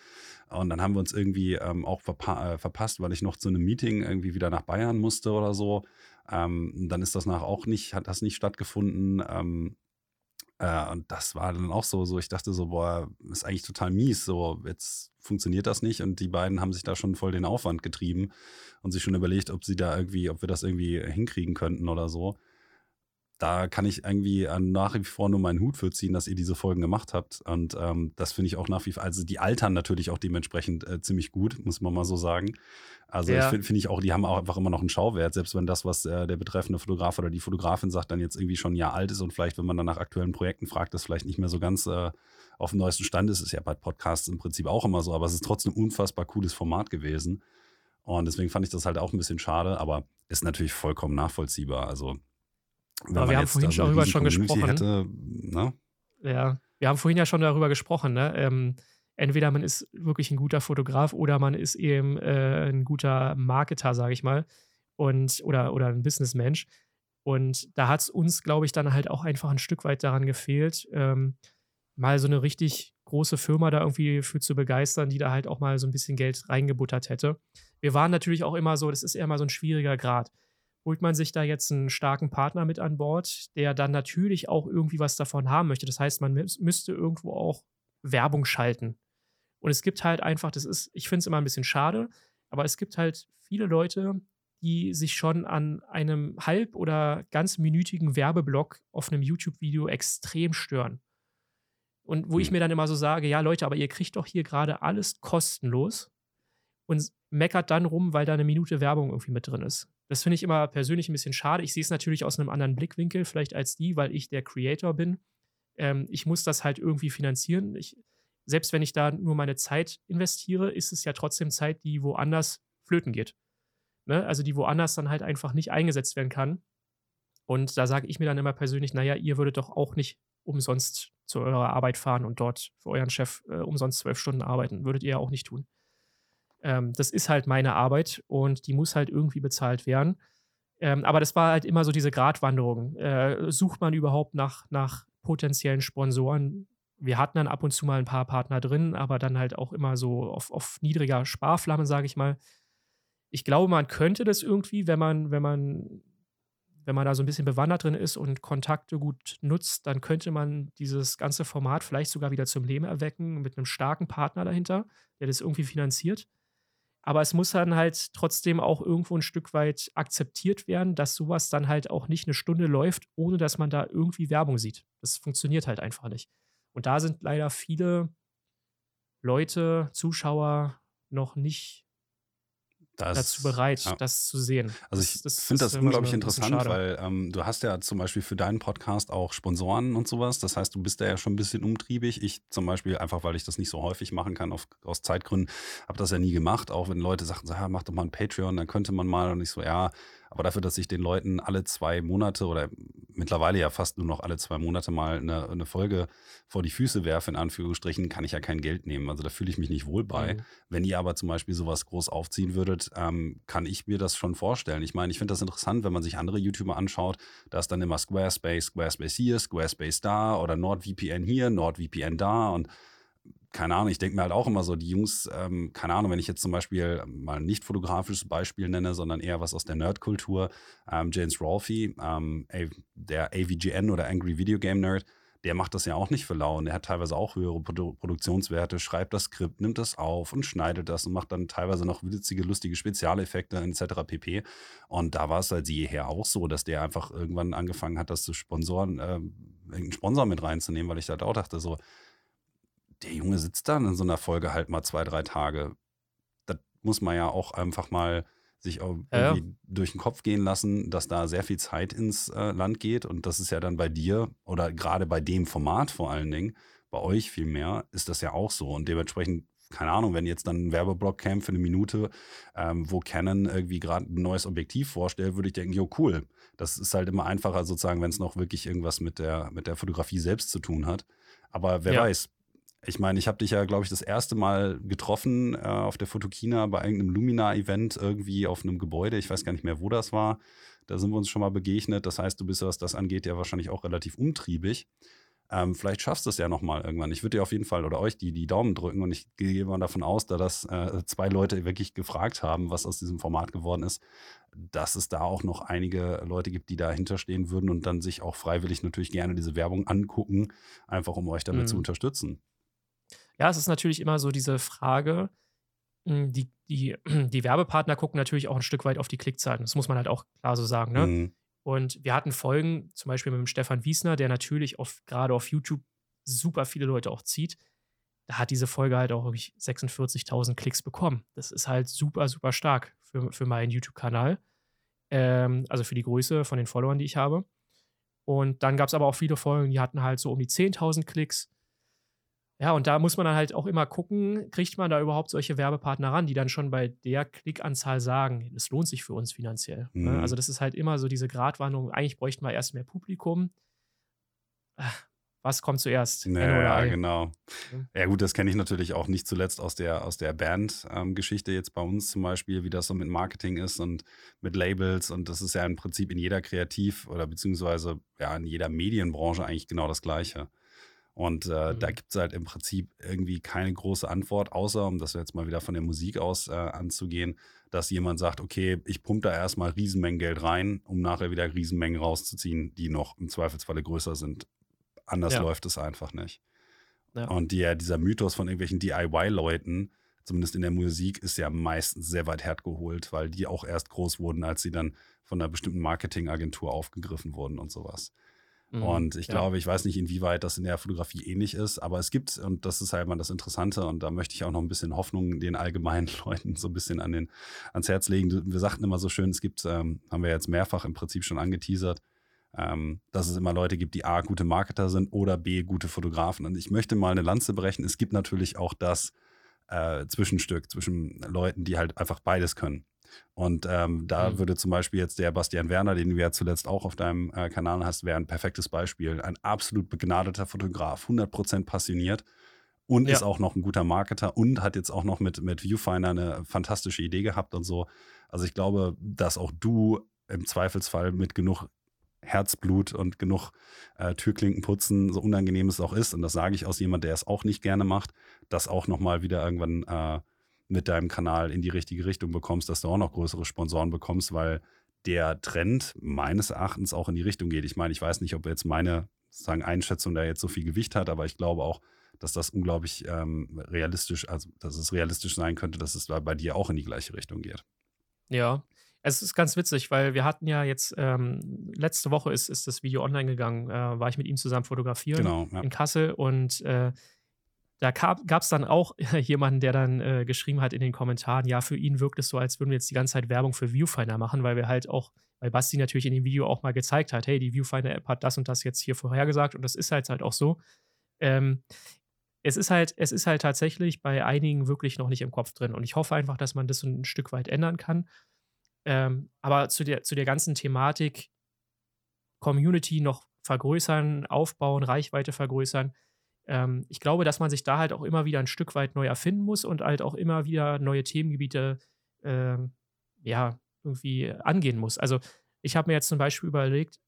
Speaker 1: Und dann haben wir uns irgendwie ähm, auch verpa äh, verpasst, weil ich noch zu einem Meeting irgendwie wieder nach Bayern musste oder so. Ähm, dann ist das nach auch nicht, hat das nicht stattgefunden. Ähm, äh, und das war dann auch so, so, ich dachte so, boah, ist eigentlich total mies. So, jetzt funktioniert das nicht. Und die beiden haben sich da schon voll den Aufwand getrieben und sich schon überlegt, ob sie da irgendwie, ob wir das irgendwie hinkriegen könnten oder so. Da kann ich irgendwie äh, nach wie vor nur meinen Hut für ziehen, dass ihr diese Folgen gemacht habt. Und ähm, das finde ich auch nach wie vor, also die altern natürlich auch dementsprechend äh, ziemlich gut, muss man mal so sagen. Also
Speaker 2: Ja.
Speaker 1: ich finde find ich auch, die haben auch einfach immer noch einen Schauwert, selbst wenn das, was äh, der betreffende Fotograf oder die Fotografin sagt, dann jetzt irgendwie schon ein Jahr alt ist und vielleicht, wenn man dann nach aktuellen Projekten fragt, das vielleicht nicht mehr so ganz äh, auf dem neuesten Stand ist. Ist ja bei Podcasts im Prinzip auch immer so, aber es ist trotzdem ein unfassbar cooles Format gewesen. Und deswegen fand ich das halt auch ein bisschen schade, aber ist natürlich vollkommen nachvollziehbar. Also,
Speaker 2: Aber wir haben vorhin schon darüber schon gesprochen.
Speaker 1: Hätte, ne?
Speaker 2: Ja, wir haben vorhin ja schon darüber gesprochen, ne? Ähm, entweder man ist wirklich ein guter Fotograf oder man ist eben äh, ein guter Marketer, sage ich mal, und oder, oder ein Businessmensch. Und da hat es uns, glaube ich, dann halt auch einfach ein Stück weit daran gefehlt, ähm, mal so eine richtig große Firma da irgendwie für zu begeistern, die da halt auch mal so ein bisschen Geld reingebuttert hätte. Wir waren natürlich auch immer so, das ist eher mal so ein schwieriger Grad. Holt man sich da jetzt einen starken Partner mit an Bord, der dann natürlich auch irgendwie was davon haben möchte. Das heißt, man mü- müsste irgendwo auch Werbung schalten. Und es gibt halt einfach, das ist, ich finde es immer ein bisschen schade, aber es gibt halt viele Leute, die sich schon an einem halb- oder ganzminütigen Werbeblock auf einem YouTube-Video extrem stören. Und wo ich
Speaker 1: Hm.
Speaker 2: mir dann immer so sage, ja Leute, aber ihr kriegt doch hier gerade alles kostenlos und meckert dann rum, weil da eine Minute Werbung irgendwie mit drin ist. Das finde ich immer persönlich ein bisschen schade. Ich sehe es natürlich aus einem anderen Blickwinkel, vielleicht als die, weil ich der Creator bin. Ähm, ich muss das halt irgendwie finanzieren. Ich, selbst wenn ich da nur meine Zeit investiere, ist es ja trotzdem Zeit, die woanders flöten geht. Ne? Also die woanders dann halt einfach nicht eingesetzt werden kann. Und da sage ich mir dann immer persönlich, naja, ihr würdet doch auch nicht umsonst zu eurer Arbeit fahren und dort für euren Chef äh, umsonst zwölf Stunden arbeiten. Würdet ihr ja auch nicht tun. Ähm, das ist halt meine Arbeit und die muss halt irgendwie bezahlt werden. Ähm, aber das war halt immer so diese Gratwanderung. Äh, sucht man überhaupt nach, nach potenziellen Sponsoren? Wir hatten dann ab und zu mal ein paar Partner drin, aber dann halt auch immer so auf, auf niedriger Sparflamme, sage ich mal. Ich glaube, man könnte das irgendwie, wenn man, wenn man, wenn man da so ein bisschen bewandert drin ist und Kontakte gut nutzt, dann könnte man dieses ganze Format vielleicht sogar wieder zum Leben erwecken mit einem starken Partner dahinter, der das irgendwie finanziert. Aber es muss dann halt trotzdem auch irgendwo ein Stück weit akzeptiert werden, dass sowas dann halt auch nicht eine Stunde läuft, ohne dass man da irgendwie Werbung sieht. Das funktioniert halt einfach nicht. Und da sind leider viele Leute, Zuschauer noch nicht das, dazu bereit, ja. das zu sehen.
Speaker 1: Also ich finde das unglaublich interessant, weil ähm, du hast ja zum Beispiel für deinen Podcast auch Sponsoren und sowas. Das heißt, du bist da ja schon ein bisschen umtriebig. Ich zum Beispiel, einfach weil ich das nicht so häufig machen kann, auf, aus Zeitgründen, habe das ja nie gemacht. Auch wenn Leute sagten, so, ja, mach doch mal ein Patreon, dann könnte man mal. Und ich so, ja, aber dafür, dass ich den Leuten alle zwei Monate oder mittlerweile ja fast nur noch alle zwei Monate mal eine, eine Folge vor die Füße werfe, in Anführungsstrichen, kann ich ja kein Geld nehmen. Also da fühle ich mich nicht wohl bei. Mhm. Wenn ihr aber zum Beispiel sowas groß aufziehen würdet, ähm, kann ich mir das schon vorstellen. Ich meine, ich finde das interessant, wenn man sich andere YouTuber anschaut, da ist dann immer Squarespace, Squarespace hier, Squarespace da oder NordVPN hier, NordVPN da und keine Ahnung, ich denke mir halt auch immer so, die Jungs, ähm, keine Ahnung, wenn ich jetzt zum Beispiel mal ein nicht fotografisches Beispiel nenne, sondern eher was aus der Nerdkultur, ähm, James Rolfe, ähm, der AVGN oder Angry Video Game Nerd, der macht das ja auch nicht für lau und der hat teilweise auch höhere Produ Produktionswerte, schreibt das Skript, nimmt das auf und schneidet das und macht dann teilweise noch witzige, lustige Spezialeffekte etc. pp. Und da war es seit jeher auch so, dass der einfach irgendwann angefangen hat, das zu sponsoren, äh, irgendeinen Sponsor mit reinzunehmen, weil ich da auch dachte so, der Junge sitzt dann in so einer Folge halt mal zwei, drei Tage. Das muss man ja auch einfach mal sich auch ja, ja. durch den Kopf gehen lassen, dass da sehr viel Zeit ins äh, Land geht. Und das ist ja dann bei dir oder gerade bei dem Format vor allen Dingen, bei euch viel mehr, ist das ja auch so. Und dementsprechend, keine Ahnung, wenn jetzt dann ein Werbeblock käme für eine Minute, ähm, wo Canon irgendwie gerade ein neues Objektiv vorstellt, würde ich denken, jo, cool. Das ist halt immer einfacher sozusagen, wenn es noch wirklich irgendwas mit der, mit der Fotografie selbst zu tun hat. Aber wer ja. weiß, ich meine, ich habe dich ja, glaube ich, das erste Mal getroffen äh, auf der Fotokina bei irgendeinem Lumina-Event irgendwie auf einem Gebäude. Ich weiß gar nicht mehr, wo das war. Da sind wir uns schon mal begegnet. Das heißt, du bist, was das angeht, ja wahrscheinlich auch relativ umtriebig. Ähm, vielleicht schaffst du es ja nochmal irgendwann. Ich würde dir auf jeden Fall oder euch die, die Daumen drücken und ich gehe mal davon aus, da das äh, zwei Leute wirklich gefragt haben, was aus diesem Format geworden ist, dass es da auch noch einige Leute gibt, die dahinter stehen würden und dann sich auch freiwillig natürlich gerne diese Werbung angucken, einfach um euch damit mhm. zu unterstützen.
Speaker 2: Ja, es ist natürlich immer so diese Frage, hm, die, die, die Werbepartner gucken natürlich auch ein Stück weit auf die Klickzahlen. Das muss man halt auch klar so sagen. Ne? Mhm. Und wir hatten Folgen, zum Beispiel mit dem Stefan Wiesner, der natürlich gerade auf YouTube super viele Leute auch zieht. Da hat diese Folge halt auch wirklich 46.000 Klicks bekommen. Das ist halt super, super stark für, für meinen YouTube-Kanal. Ähm, also für die Größe von den Followern, die ich habe. Und dann gab es aber auch viele Folgen, die hatten halt so um die 10.000 Klicks. Ja, und da muss man dann halt auch immer gucken, kriegt man da überhaupt solche Werbepartner ran, die dann schon bei der Klickanzahl sagen, es lohnt sich für uns finanziell. Ne? Mhm. Also das ist halt immer so diese Gratwanderung, eigentlich bräuchten wir erst mehr Publikum. Was kommt zuerst?
Speaker 1: Ja, genau. Ja gut, das kenne ich natürlich auch nicht zuletzt aus der, aus der Band-Geschichte ähm, jetzt bei uns zum Beispiel, wie das so mit Marketing ist und mit Labels. Und das ist ja im Prinzip in jeder Kreativ- oder beziehungsweise ja in jeder Medienbranche eigentlich genau das Gleiche. Und äh, mhm. da gibt es halt im Prinzip irgendwie keine große Antwort, außer, um das jetzt mal wieder von der Musik aus äh, anzugehen, dass jemand sagt, okay, ich pumpe da erstmal Riesenmengen Geld rein, um nachher wieder Riesenmengen rauszuziehen, die noch im Zweifelsfalle größer sind. Anders ja. läuft es einfach nicht. Ja. Und die, dieser Mythos von irgendwelchen DIY-Leuten, zumindest in der Musik, ist ja meistens sehr weit hergeholt, weil die auch erst groß wurden, als sie dann von einer bestimmten Marketingagentur aufgegriffen wurden und sowas. Mhm, und ich ja. glaube, ich weiß nicht, inwieweit das in der Fotografie ähnlich ist, aber es gibt, und das ist halt mal das Interessante, und da möchte ich auch noch ein bisschen Hoffnung den allgemeinen Leuten so ein bisschen an den, ans Herz legen. Wir sagten immer so schön, es gibt, ähm, haben wir jetzt mehrfach im Prinzip schon angeteasert, ähm, dass es immer Leute gibt, die A, gute Marketer sind oder B, gute Fotografen. Und ich möchte mal eine Lanze brechen. Es gibt natürlich auch das äh, Zwischenstück zwischen Leuten, die halt einfach beides können. Und ähm, da mhm. würde zum Beispiel jetzt der Bastian Werner, den du ja zuletzt auch auf deinem äh, Kanal hast, wäre ein perfektes Beispiel. Ein absolut begnadeter Fotograf, 100% passioniert und ja. ist auch noch ein guter Marketer und hat jetzt auch noch mit, mit Viewfinder eine fantastische Idee gehabt und so. Also ich glaube, dass auch du im Zweifelsfall mit genug Herzblut und genug äh, Türklinken putzen, so unangenehm es auch ist, und das sage ich aus jemand, der es auch nicht gerne macht, das auch nochmal wieder irgendwann äh, mit deinem Kanal in die richtige Richtung bekommst, dass du auch noch größere Sponsoren bekommst, weil der Trend meines Erachtens auch in die Richtung geht. Ich meine, ich weiß nicht, ob jetzt meine sagen, Einschätzung da jetzt so viel Gewicht hat, aber ich glaube auch, dass das unglaublich ähm, realistisch, also dass es realistisch sein könnte, dass es da bei dir auch in die gleiche Richtung geht.
Speaker 2: Ja, es ist ganz witzig, weil wir hatten ja jetzt, ähm, letzte Woche ist, ist das Video online gegangen, äh, war ich mit ihm zusammen fotografieren
Speaker 1: Genau, ja.
Speaker 2: in Kassel und äh, da gab es dann auch jemanden, der dann äh, geschrieben hat in den Kommentaren, ja, für ihn wirkt es so, als würden wir jetzt die ganze Zeit Werbung für Viewfinder machen, weil wir halt auch, weil Basti natürlich in dem Video auch mal gezeigt hat, hey, die Viewfinder-App hat das und das jetzt hier vorhergesagt und das ist halt halt auch so. Ähm, es ist halt, es ist halt tatsächlich bei einigen wirklich noch nicht im Kopf drin und ich hoffe einfach, dass man das so ein Stück weit ändern kann. Ähm, aber zu der, zu der ganzen Thematik Community noch vergrößern, aufbauen, Reichweite vergrößern. Ähm, ich glaube, dass man sich da halt auch immer wieder ein Stück weit neu erfinden muss und halt auch immer wieder neue Themengebiete ähm, ja, irgendwie angehen muss. Also ich habe mir jetzt zum Beispiel überlegt,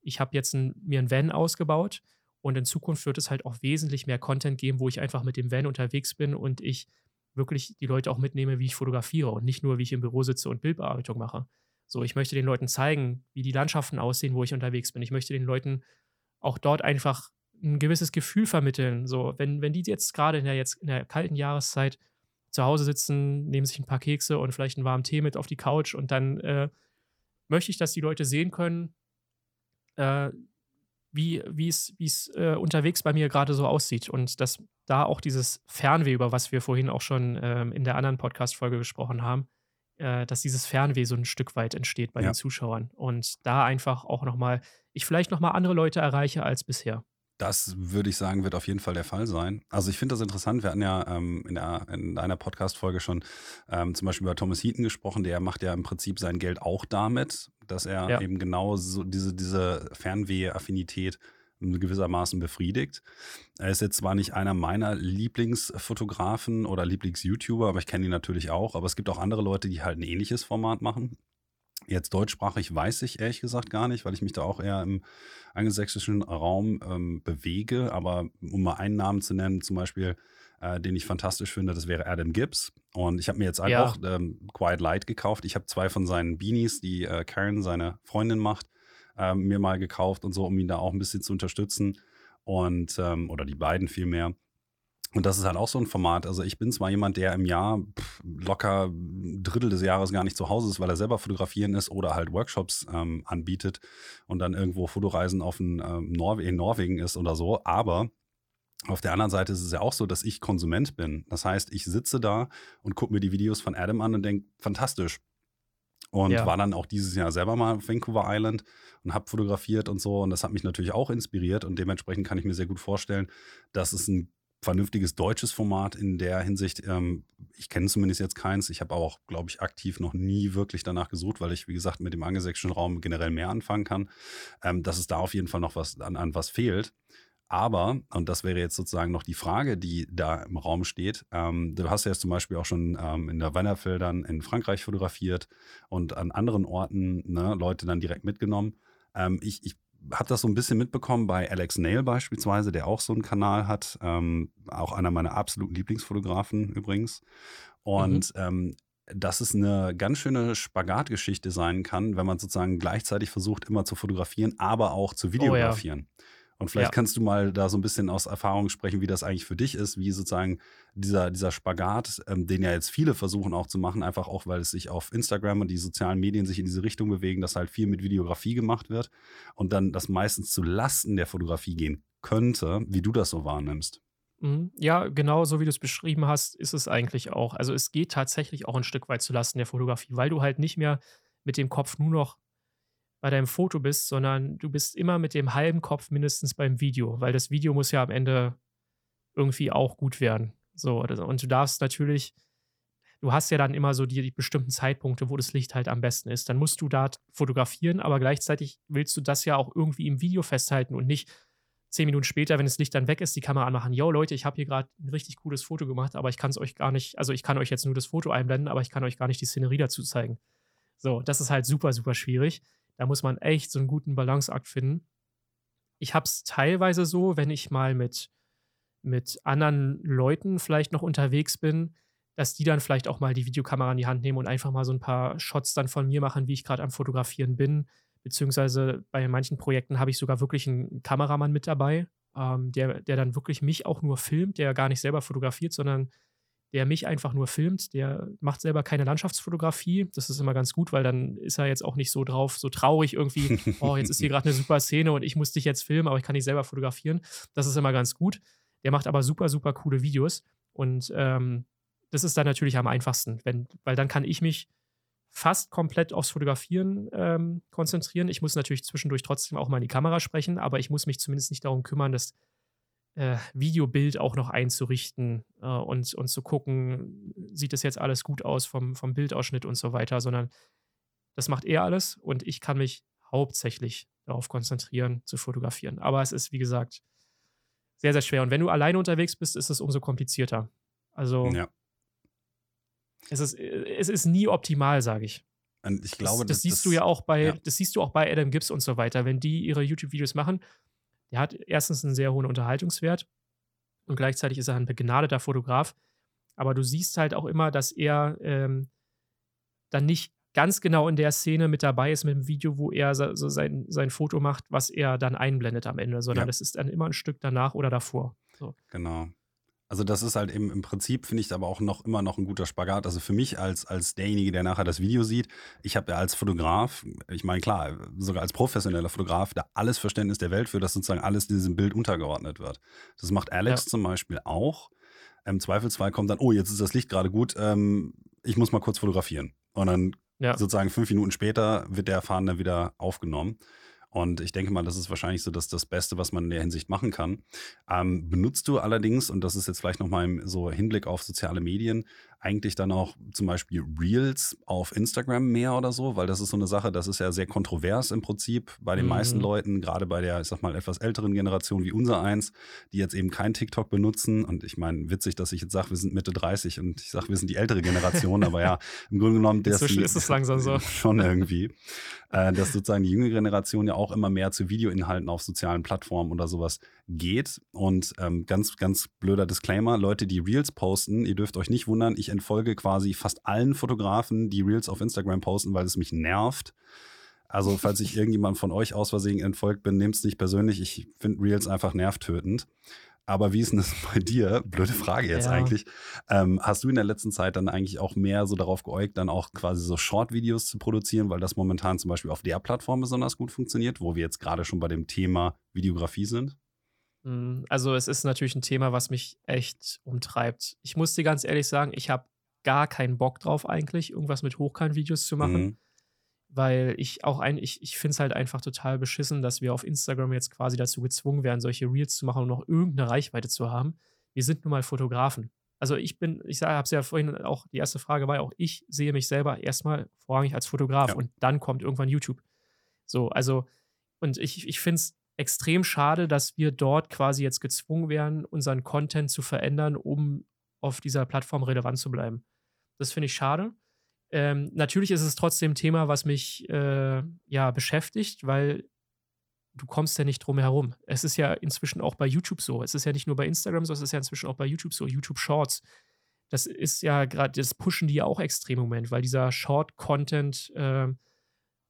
Speaker 2: ich habe jetzt ein, mir ein Van ausgebaut und in Zukunft wird es halt auch wesentlich mehr Content geben, wo ich einfach mit dem Van unterwegs bin und ich wirklich die Leute auch mitnehme, wie ich fotografiere und nicht nur, wie ich im Büro sitze und Bildbearbeitung mache. So, ich möchte den Leuten zeigen, wie die Landschaften aussehen, wo ich unterwegs bin. Ich möchte den Leuten auch dort einfach ein gewisses Gefühl vermitteln. So, wenn, wenn die jetzt gerade in der jetzt in der kalten Jahreszeit zu Hause sitzen, nehmen sich ein paar Kekse und vielleicht einen warmen Tee mit auf die Couch und dann äh, möchte ich, dass die Leute sehen können, äh, wie es äh, unterwegs bei mir gerade so aussieht und dass da auch dieses Fernweh, über was wir vorhin auch schon ähm, in der anderen Podcast-Folge gesprochen haben, äh, dass dieses Fernweh so ein Stück weit entsteht bei ja. den Zuschauern und da einfach auch nochmal, ich vielleicht nochmal andere Leute erreiche als bisher.
Speaker 1: Das würde ich sagen, wird auf jeden Fall der Fall sein. Also ich finde das interessant. Wir hatten ja ähm, in, der, in einer Podcast-Folge schon ähm, zum Beispiel über Thomas Heaton gesprochen. Der macht ja im Prinzip sein Geld auch damit, dass er ja. eben genau so diese, diese Fernweh-Affinität gewissermaßen befriedigt. Er ist jetzt zwar nicht einer meiner Lieblingsfotografen oder Lieblings-YouTuber, aber ich kenne ihn natürlich auch. Aber es gibt auch andere Leute, die halt ein ähnliches Format machen. Jetzt deutschsprachig weiß ich ehrlich gesagt gar nicht, weil ich mich da auch eher im angelsächsischen Raum ähm, bewege. Aber um mal einen Namen zu nennen, zum Beispiel, äh, den ich fantastisch finde, das wäre Adam Gibbs. Und ich habe mir jetzt einfach ja. ähm, Quiet Light gekauft. Ich habe zwei von seinen Beanies, die äh, Karen, seine Freundin, macht ähm, mir mal gekauft und so, um ihn da auch ein bisschen zu unterstützen. Und, ähm, oder die beiden vielmehr. Und das ist halt auch so ein Format. Also ich bin zwar jemand, der im Jahr pff, locker ein Drittel des Jahres gar nicht zu Hause ist, weil er selber fotografieren ist oder halt Workshops ähm, anbietet und dann irgendwo Fotoreisen auf ein, ähm, Norwe in Norwegen ist oder so. Aber auf der anderen Seite ist es ja auch so, dass ich Konsument bin. Das heißt, ich sitze da und gucke mir die Videos von Adam an und denke, fantastisch, und ja. war dann auch dieses Jahr selber mal auf Vancouver Island und habe fotografiert und so. Und das hat mich natürlich auch inspiriert. Und dementsprechend kann ich mir sehr gut vorstellen, dass es ein vernünftiges deutsches Format in der Hinsicht. Ähm, ich kenne zumindest jetzt keins. Ich habe auch, glaube ich, aktiv noch nie wirklich danach gesucht, weil ich, wie gesagt, mit dem angelsächsischen Raum generell mehr anfangen kann. Ähm, dass es da auf jeden Fall noch was an, an was fehlt. Aber, und das wäre jetzt sozusagen noch die Frage, die da im Raum steht, ähm, du hast ja jetzt zum Beispiel auch schon ähm, in der Wanderfeldern in Frankreich fotografiert und an anderen Orten ne, Leute dann direkt mitgenommen. Ähm, ich ich habe das so ein bisschen mitbekommen bei Alex Nail beispielsweise, der auch so einen Kanal hat, ähm, auch einer meiner absoluten Lieblingsfotografen übrigens. Und mhm. ähm, dass es eine ganz schöne Spagatgeschichte sein kann, wenn man sozusagen gleichzeitig versucht, immer zu fotografieren, aber auch zu videografieren. Oh, ja. Und vielleicht ja. kannst du mal da so ein bisschen aus Erfahrung sprechen, wie das eigentlich für dich ist, wie sozusagen dieser, dieser Spagat, ähm, den ja jetzt viele versuchen auch zu machen, einfach auch, weil es sich auf Instagram und die sozialen Medien sich in diese Richtung bewegen, dass halt viel mit Videografie gemacht wird und dann das meistens zu Lasten der Fotografie gehen könnte, wie du das so wahrnimmst.
Speaker 2: Mhm. Ja, genau so wie du es beschrieben hast, ist es eigentlich auch. Also es geht tatsächlich auch ein Stück weit zu Lasten der Fotografie, weil du halt nicht mehr mit dem Kopf nur noch bei deinem Foto bist, sondern du bist immer mit dem halben Kopf mindestens beim Video, weil das Video muss ja am Ende irgendwie auch gut werden. So, und du darfst natürlich, du hast ja dann immer so die, die, bestimmten Zeitpunkte, wo das Licht halt am besten ist. Dann musst du da fotografieren, aber gleichzeitig willst du das ja auch irgendwie im Video festhalten und nicht zehn Minuten später, wenn das Licht dann weg ist, die Kamera anmachen. Yo, Leute, ich habe hier gerade ein richtig cooles Foto gemacht, aber ich kann es euch gar nicht, also ich kann euch jetzt nur das Foto einblenden, aber ich kann euch gar nicht die Szenerie dazu zeigen. So, das ist halt super, super schwierig. Da muss man echt so einen guten Balanceakt finden. Ich habe es teilweise so, wenn ich mal mit, mit anderen Leuten vielleicht noch unterwegs bin, dass die dann vielleicht auch mal die Videokamera in die Hand nehmen und einfach mal so ein paar Shots dann von mir machen, wie ich gerade am Fotografieren bin. Beziehungsweise bei manchen Projekten habe ich sogar wirklich einen Kameramann mit dabei, ähm, der, der dann wirklich mich auch nur filmt, der gar nicht selber fotografiert, sondern der mich einfach nur filmt, der macht selber keine Landschaftsfotografie. Das ist immer ganz gut, weil dann ist er jetzt auch nicht so drauf, so traurig irgendwie, oh, jetzt ist hier gerade eine super Szene und ich muss dich jetzt filmen, aber ich kann nicht selber fotografieren. Das ist immer ganz gut. Der macht aber super, super coole Videos. Und ähm, das ist dann natürlich am einfachsten, wenn, weil dann kann ich mich fast komplett aufs Fotografieren ähm, konzentrieren. Ich muss natürlich zwischendurch trotzdem auch mal in die Kamera sprechen, aber ich muss mich zumindest nicht darum kümmern, das äh, Videobild auch noch einzurichten äh, und, und zu gucken, sieht das jetzt alles gut aus vom, vom Bildausschnitt und so weiter, sondern das macht er alles und ich kann mich hauptsächlich darauf konzentrieren, zu fotografieren. Aber es ist, wie gesagt, sehr, sehr schwer. Und wenn du alleine unterwegs bist, ist es umso komplizierter. Also ja. es, ist, es ist nie optimal, sage ich.
Speaker 1: Und ich glaube,
Speaker 2: das, das, das siehst das, du ja auch bei, ja. das siehst du auch bei Adam Gibbs und so weiter. Wenn die ihre YouTube-Videos machen, der hat erstens einen sehr hohen Unterhaltungswert und gleichzeitig ist er ein begnadeter Fotograf. Aber du siehst halt auch immer, dass er ähm, dann nicht ganz genau in der Szene mit dabei ist mit dem Video, wo er so sein, sein Foto macht, was er dann einblendet am Ende, sondern ja. das ist dann immer ein Stück danach oder davor. So.
Speaker 1: Genau. Also das ist halt eben im Prinzip, finde ich aber auch noch immer noch ein guter Spagat. Also für mich als, als derjenige, der nachher das Video sieht, ich habe ja als Fotograf, ich meine klar, sogar als professioneller Fotograf, da alles Verständnis der Welt für, dass sozusagen alles diesem Bild untergeordnet wird. Das macht Alex ja. zum Beispiel auch. Im Zweifelsfall kommt dann, oh, jetzt ist das Licht gerade gut, ähm, ich muss mal kurz fotografieren. Und dann ja. sozusagen fünf Minuten später wird der Erfahren dann wieder aufgenommen. Und ich denke mal, das ist wahrscheinlich so das, das Beste, was man in der Hinsicht machen kann. Ähm, benutzt du allerdings, und das ist jetzt vielleicht nochmal im so Hinblick auf soziale Medien, eigentlich dann auch zum Beispiel Reels auf Instagram mehr oder so? Weil das ist so eine Sache, das ist ja sehr kontrovers im Prinzip bei den mhm. meisten Leuten, gerade bei der, ich sag mal, etwas älteren Generation wie unser eins, die jetzt eben kein TikTok benutzen. Und ich meine, witzig, dass ich jetzt sage, wir sind Mitte 30 und ich sage, wir sind die ältere Generation, aber ja, im Grunde genommen,
Speaker 2: das so ist es langsam so.
Speaker 1: Schon irgendwie. Äh, dass sozusagen die jüngere Generation ja auch immer mehr zu Videoinhalten auf sozialen Plattformen oder sowas geht. Und ähm, ganz, ganz blöder Disclaimer: Leute, die Reels posten, ihr dürft euch nicht wundern, ich entfolge quasi fast allen Fotografen, die Reels auf Instagram posten, weil es mich nervt. Also, falls ich irgendjemand von euch aus Versehen entfolgt bin, nehmt es nicht persönlich. Ich finde Reels einfach nervtötend. Aber wie ist denn das bei dir? Blöde Frage jetzt ja. eigentlich. Ähm, hast du in der letzten Zeit dann eigentlich auch mehr so darauf geäugt, dann auch quasi so Short-Videos zu produzieren, weil das momentan zum Beispiel auf der Plattform besonders gut funktioniert, wo wir jetzt gerade schon bei dem Thema Videografie sind?
Speaker 2: Hm, also es ist natürlich ein Thema, was mich echt umtreibt. Ich muss dir ganz ehrlich sagen, ich habe gar keinen Bock drauf eigentlich, irgendwas mit Hochkant-Videos zu machen. Mhm. Weil ich auch ein, ich, ich finde es halt einfach total beschissen, dass wir auf Instagram jetzt quasi dazu gezwungen werden, solche Reels zu machen und noch irgendeine Reichweite zu haben. Wir sind nun mal Fotografen. Also ich bin, ich habe es ja vorhin auch, die erste Frage war ja auch, ich sehe mich selber erstmal vorrangig als Fotograf ja. und dann kommt irgendwann YouTube. So, also, und ich, ich finde es extrem schade, dass wir dort quasi jetzt gezwungen werden, unseren Content zu verändern, um auf dieser Plattform relevant zu bleiben. Das finde ich schade. Ähm, natürlich ist es trotzdem ein Thema, was mich äh, ja beschäftigt, weil du kommst ja nicht drum herum. Es ist ja inzwischen auch bei YouTube so. Es ist ja nicht nur bei Instagram so, es ist ja inzwischen auch bei YouTube so. YouTube Shorts. Das ist ja gerade, das pushen die ja auch extrem im Moment, weil dieser Short-Content äh,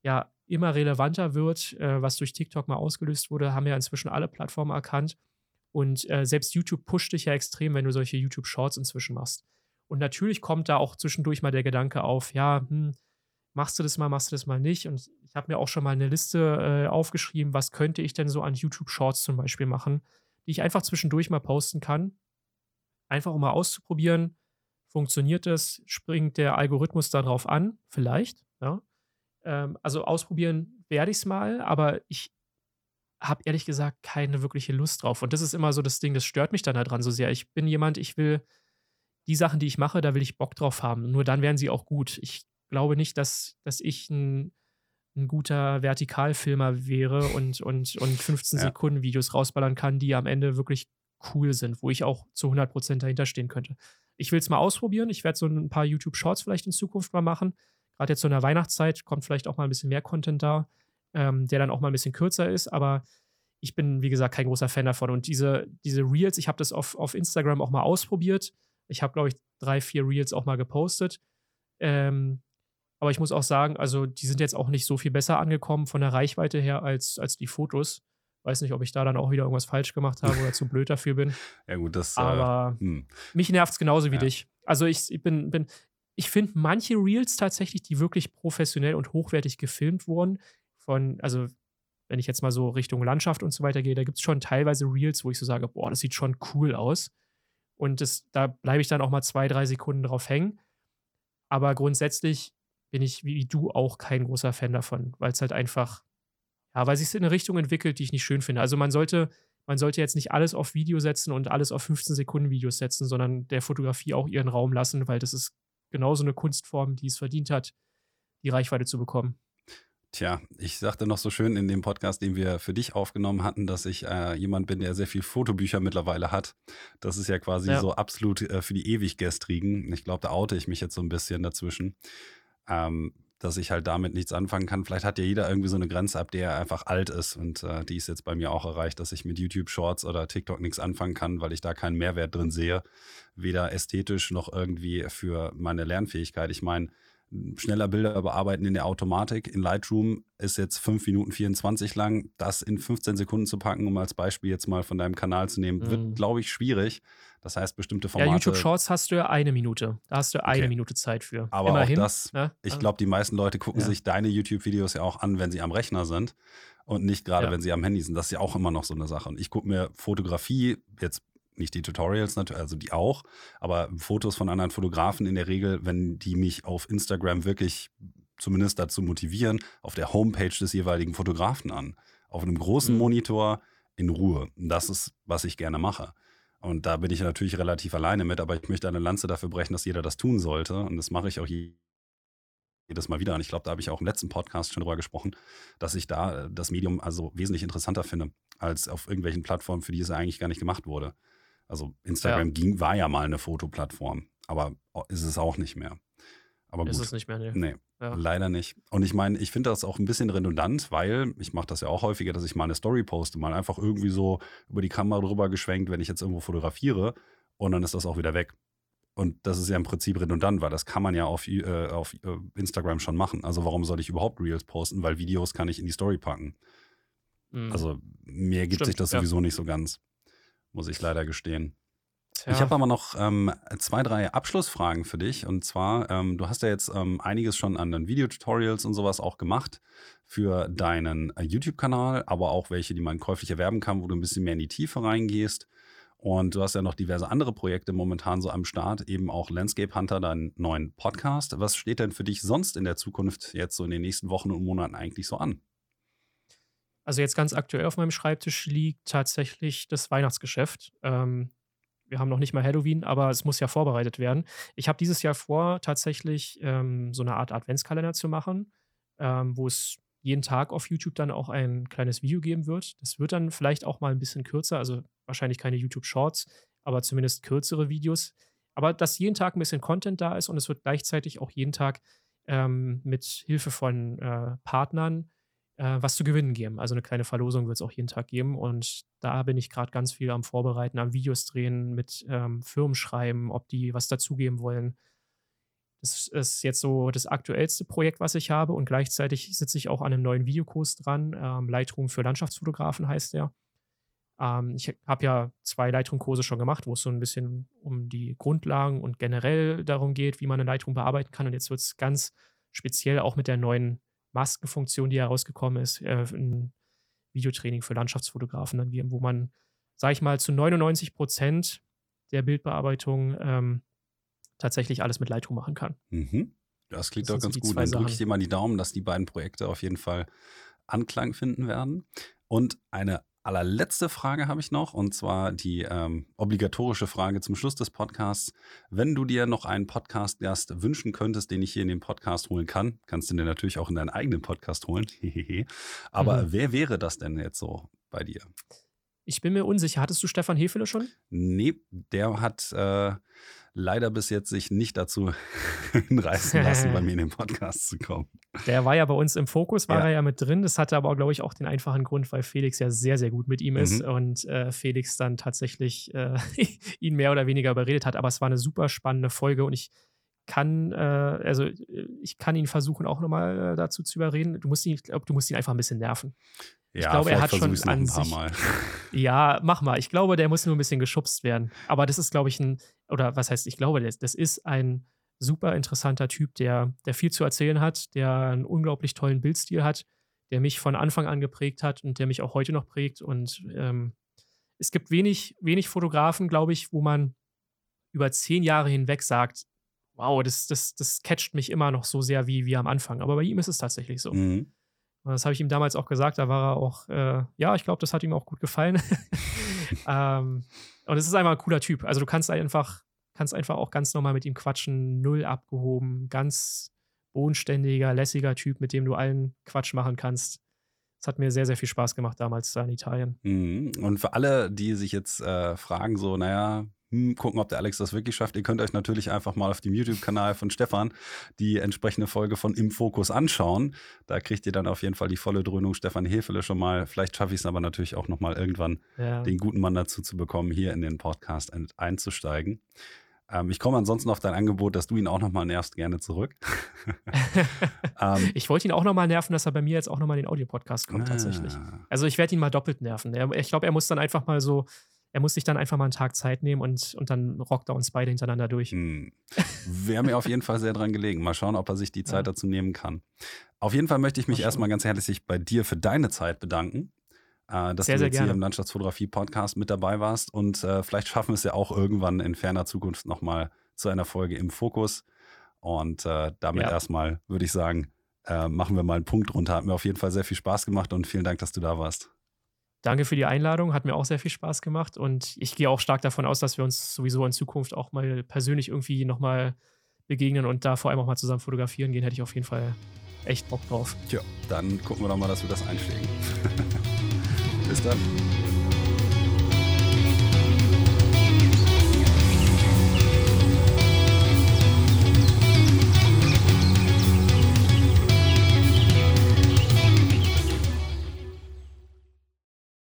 Speaker 2: ja immer relevanter wird, äh, was durch TikTok mal ausgelöst wurde, haben ja inzwischen alle Plattformen erkannt. Und äh, selbst YouTube pusht dich ja extrem, wenn du solche YouTube Shorts inzwischen machst. Und natürlich kommt da auch zwischendurch mal der Gedanke auf, ja, hm, machst du das mal, machst du das mal nicht. Und ich habe mir auch schon mal eine Liste äh, aufgeschrieben, was könnte ich denn so an YouTube Shorts zum Beispiel machen, die ich einfach zwischendurch mal posten kann. Einfach um mal auszuprobieren, funktioniert das, springt der Algorithmus darauf an, vielleicht, ja. Ähm, also ausprobieren werde ich es mal, aber ich habe ehrlich gesagt keine wirkliche Lust drauf. Und das ist immer so das Ding, das stört mich dann daran so sehr. Ich bin jemand, ich will die Sachen, die ich mache, da will ich Bock drauf haben. Nur dann werden sie auch gut. Ich glaube nicht, dass, dass ich ein, ein guter Vertikalfilmer wäre und, und, und 15 ja. Sekunden Videos rausballern kann, die am Ende wirklich cool sind, wo ich auch zu 100% dahinter stehen könnte. Ich will es mal ausprobieren. Ich werde so ein paar YouTube Shorts vielleicht in Zukunft mal machen gerade jetzt so in der Weihnachtszeit kommt vielleicht auch mal ein bisschen mehr Content da, ähm, der dann auch mal ein bisschen kürzer ist, aber ich bin, wie gesagt, kein großer Fan davon. Und diese, diese Reels, ich habe das auf, auf Instagram auch mal ausprobiert. Ich habe, glaube ich, drei, vier Reels auch mal gepostet. Ähm, aber ich muss auch sagen, also die sind jetzt auch nicht so viel besser angekommen von der Reichweite her als, als die Fotos. Weiß nicht, ob ich da dann auch wieder irgendwas falsch gemacht habe oder zu blöd dafür bin.
Speaker 1: Ja, gut, das.
Speaker 2: Aber
Speaker 1: äh,
Speaker 2: mich nervt es genauso wie
Speaker 1: Ja.
Speaker 2: dich. Also ich, ich bin, bin, ich finde manche Reels tatsächlich, die wirklich professionell und hochwertig gefilmt wurden, von, also wenn ich jetzt mal so Richtung Landschaft und so weiter gehe, da gibt es schon teilweise Reels, wo ich so sage, boah, das sieht schon cool aus. Und das, da bleibe ich dann auch mal zwei, drei Sekunden drauf hängen. Aber grundsätzlich bin ich wie du auch kein großer Fan davon, weil es halt einfach, ja, weil sich in eine Richtung entwickelt, die ich nicht schön finde. Also man sollte, man sollte jetzt nicht alles auf Video setzen und alles auf 15 Sekunden Videos setzen, sondern der Fotografie auch ihren Raum lassen, weil das ist genauso eine Kunstform, die es verdient hat, die Reichweite zu bekommen.
Speaker 1: Tja, ich sagte noch so schön in dem Podcast, den wir für dich aufgenommen hatten, dass ich äh, jemand bin, der sehr viel Fotobücher mittlerweile hat. Das ist ja quasi
Speaker 2: Ja.
Speaker 1: so absolut äh, für die Ewiggestrigen. Ich glaube, da oute ich mich jetzt so ein bisschen dazwischen, ähm, dass ich halt damit nichts anfangen kann. Vielleicht hat ja jeder irgendwie so eine Grenze, ab der er einfach alt ist. Und äh, die ist jetzt bei mir auch erreicht, dass ich mit YouTube Shorts oder TikTok nichts anfangen kann, weil ich da keinen Mehrwert drin sehe. Weder ästhetisch noch irgendwie für meine Lernfähigkeit. Ich meine, schneller Bilder bearbeiten in der Automatik in Lightroom ist jetzt 5 Minuten 24 lang. Das in 15 Sekunden zu packen, um als Beispiel jetzt mal von deinem Kanal zu nehmen,
Speaker 2: Mhm.
Speaker 1: wird, glaube ich, schwierig. Das heißt, bestimmte Formate.
Speaker 2: Ja, YouTube Shorts hast du ja eine Minute. Da hast du eine
Speaker 1: Okay.
Speaker 2: Minute Zeit für.
Speaker 1: Aber
Speaker 2: Immerhin.
Speaker 1: auch das,
Speaker 2: ne?
Speaker 1: ich glaube, die meisten Leute gucken
Speaker 2: Ja.
Speaker 1: sich deine YouTube-Videos ja auch an, wenn sie am Rechner sind und nicht gerade,
Speaker 2: Ja.
Speaker 1: wenn sie am Handy sind. Das ist ja auch immer noch so eine Sache. Und ich gucke mir Fotografie, jetzt nicht die Tutorials natürlich, also die auch, aber Fotos von anderen Fotografen in der Regel, wenn die mich auf Instagram wirklich zumindest dazu motivieren, auf der Homepage des jeweiligen Fotografen an. Auf einem großen
Speaker 2: Mhm.
Speaker 1: Monitor in Ruhe. Das ist, was ich gerne mache. Und da bin ich natürlich relativ alleine mit, aber ich möchte eine Lanze dafür brechen, dass jeder das tun sollte. Und das mache ich auch je- jedes Mal wieder. Und ich glaube, da habe ich auch im letzten Podcast schon drüber gesprochen, dass ich da äh, das Medium also wesentlich interessanter finde, als auf irgendwelchen Plattformen, für die es ja eigentlich gar nicht gemacht wurde. Also Instagram ging, war ja mal eine Fotoplattform, aber ist es auch nicht mehr. Aber
Speaker 2: Ist
Speaker 1: gut.
Speaker 2: es nicht mehr, ne?
Speaker 1: Nee,
Speaker 2: Ja.
Speaker 1: leider nicht. Und ich meine, ich finde das auch ein bisschen redundant, weil ich mache das ja auch häufiger, dass ich mal eine Story poste, mal einfach irgendwie so über die Kamera drüber geschwenkt, wenn ich jetzt irgendwo fotografiere und dann ist das auch wieder weg. Und das ist ja im Prinzip redundant, weil das kann man ja auf, äh, auf äh, Instagram schon machen. Also warum soll ich überhaupt Reels posten? Weil Videos kann ich in die Story packen.
Speaker 2: Mhm.
Speaker 1: Also mir gibt
Speaker 2: Stimmt,
Speaker 1: sich das
Speaker 2: ja.
Speaker 1: sowieso nicht so ganz, muss ich leider gestehen.
Speaker 2: Tja.
Speaker 1: Ich habe aber noch ähm, zwei, drei Abschlussfragen für dich. Und zwar, ähm, du hast ja jetzt ähm, einiges schon an den Videotutorials und sowas auch gemacht für deinen äh, YouTube-Kanal, aber auch welche, die man käuflich erwerben kann, wo du ein bisschen mehr in die Tiefe reingehst. Und du hast ja noch diverse andere Projekte momentan so am Start, eben auch Landscape Hunter, deinen neuen Podcast. Was steht denn für dich sonst in der Zukunft jetzt so in den nächsten Wochen und Monaten eigentlich so an?
Speaker 2: Also jetzt ganz aktuell auf meinem Schreibtisch liegt tatsächlich das Weihnachtsgeschäft. Ähm, wir haben noch nicht mal Halloween, aber es muss ja vorbereitet werden. Ich habe dieses Jahr vor, tatsächlich ähm, so eine Art Adventskalender zu machen, ähm, wo es jeden Tag auf YouTube dann auch ein kleines Video geben wird. Das wird dann vielleicht auch mal ein bisschen kürzer, also wahrscheinlich keine YouTube Shorts, aber zumindest kürzere Videos. Aber dass jeden Tag ein bisschen Content da ist und es wird gleichzeitig auch jeden Tag ähm, mit Hilfe von äh, Partnern äh, was zu gewinnen geben. Also eine kleine Verlosung wird es auch jeden Tag geben. Und da bin ich gerade ganz viel am Vorbereiten, am Videos drehen, mit ähm, Firmen schreiben, ob die was dazugeben wollen. Das ist jetzt so das aktuellste Projekt, was ich habe. Und gleichzeitig sitze ich auch an einem neuen Videokurs dran. Ähm, Lightroom für Landschaftsfotografen heißt der. Ähm, ich habe ja zwei Lightroom-Kurse schon gemacht, wo es so ein bisschen um die Grundlagen und generell darum geht, wie man in Lightroom bearbeiten kann. Und jetzt wird es ganz speziell auch mit der neuen Maskenfunktion, die herausgekommen ist, äh, ein Videotraining für Landschaftsfotografen dann geben, wo man, sage ich mal, zu 99 Prozent der Bildbearbeitung ähm, tatsächlich alles mit Lightroom machen kann.
Speaker 1: Mhm. Das klingt
Speaker 2: Das
Speaker 1: doch
Speaker 2: so
Speaker 1: ganz
Speaker 2: die
Speaker 1: gut. Dann drücke ich dir mal die Daumen, dass die beiden Projekte auf jeden Fall Anklang finden werden. Und eine allerletzte Frage habe ich noch, und zwar die ähm, obligatorische Frage zum Schluss des Podcasts. Wenn du dir noch einen Podcast-Gast wünschen könntest, den ich hier in den Podcast holen kann, kannst du dir natürlich auch in deinen eigenen Podcast holen. Aber
Speaker 2: Mhm.
Speaker 1: wer wäre das denn jetzt so bei dir?
Speaker 2: Ich bin mir unsicher. Hattest du Stefan Hefele schon?
Speaker 1: Nee, der hat äh, leider bis jetzt sich nicht dazu hinreißen lassen, bei mir in den Podcast zu kommen.
Speaker 2: Der war ja bei uns im Fokus, war
Speaker 1: Ja.
Speaker 2: er ja mit drin. Das hatte aber, glaube ich, auch den einfachen Grund, weil Felix ja sehr, sehr gut mit ihm ist
Speaker 1: Mhm.
Speaker 2: und äh, Felix dann tatsächlich äh, ihn mehr oder weniger überredet hat. Aber es war eine super spannende Folge und ich kann, äh, also ich kann ihn versuchen, auch nochmal äh, dazu zu überreden. Du musst ihn, ich glaube, du musst ihn einfach ein bisschen nerven. Ich ja, glaube, er hat schon an sich. Mal. Ja, mach mal. Ich glaube, der muss nur ein bisschen geschubst werden. Aber das ist, glaube ich, ein, oder was heißt, ich glaube, das, das ist ein super interessanter Typ, der, der viel zu erzählen hat, der einen unglaublich tollen Bildstil hat, der mich von Anfang an geprägt hat und der mich auch heute noch prägt. Und ähm, es gibt wenig, wenig Fotografen, glaube ich, wo man über zehn Jahre hinweg sagt, wow, das, das, das catcht mich immer noch so sehr wie, wie am Anfang. Aber bei ihm ist es tatsächlich so. Mhm. Und das habe ich ihm damals auch gesagt, da war er auch, äh, ja, ich glaube, das hat ihm auch gut gefallen. ähm, und es ist einfach ein cooler Typ. Also du kannst einfach, kannst einfach auch ganz normal mit ihm quatschen, null abgehoben, ganz bodenständiger, lässiger Typ, mit dem du allen Quatsch machen kannst. Es hat mir sehr, sehr viel Spaß gemacht damals da in Italien.
Speaker 1: Mhm. Und für alle, die sich jetzt äh, fragen, so, naja, hm, gucken, ob der Alex das wirklich schafft. Ihr könnt euch natürlich einfach mal auf dem YouTube-Kanal von Stefan die entsprechende Folge von Im Fokus anschauen. Da kriegt ihr dann auf jeden Fall die volle Dröhnung Stefan Hefele schon mal. Vielleicht schaffe ich es aber natürlich auch nochmal irgendwann, ja. den guten Mann dazu zu bekommen, hier in den Podcast einzusteigen. Ähm, ich komme ansonsten auf dein Angebot, dass du ihn auch nochmal nervst, gerne zurück.
Speaker 2: ähm, ich wollte ihn auch nochmal nerven, dass er bei mir jetzt auch nochmal den Audio-Podcast kommt, ah. tatsächlich. Also ich werde ihn mal doppelt nerven. ich glaube, er muss dann einfach mal so er muss sich dann einfach mal einen Tag Zeit nehmen und, und dann rockt er uns beide hintereinander durch. Hm.
Speaker 1: Wäre mir auf jeden Fall sehr dran gelegen. Mal schauen, ob er sich die Zeit ja. dazu nehmen kann. Auf jeden Fall möchte ich mich erstmal ganz herzlich bei dir für deine Zeit bedanken. Äh, dass sehr, du jetzt hier im Landschaftsfotografie-Podcast mit dabei warst. Und äh, vielleicht schaffen wir es ja auch irgendwann in ferner Zukunft nochmal zu einer Folge im Fokus. Und äh, damit ja. erstmal würde ich sagen, äh, machen wir mal einen Punkt drunter. Hat mir auf jeden Fall sehr viel Spaß gemacht und vielen Dank, dass du da warst.
Speaker 2: Danke für die Einladung, hat mir auch sehr viel Spaß gemacht und ich gehe auch stark davon aus, dass wir uns sowieso in Zukunft auch mal persönlich irgendwie nochmal begegnen und da vor allem auch mal zusammen fotografieren gehen, hätte ich auf jeden Fall echt Bock drauf.
Speaker 1: Tja, dann gucken wir doch mal, dass wir das einschlägen. Bis dann.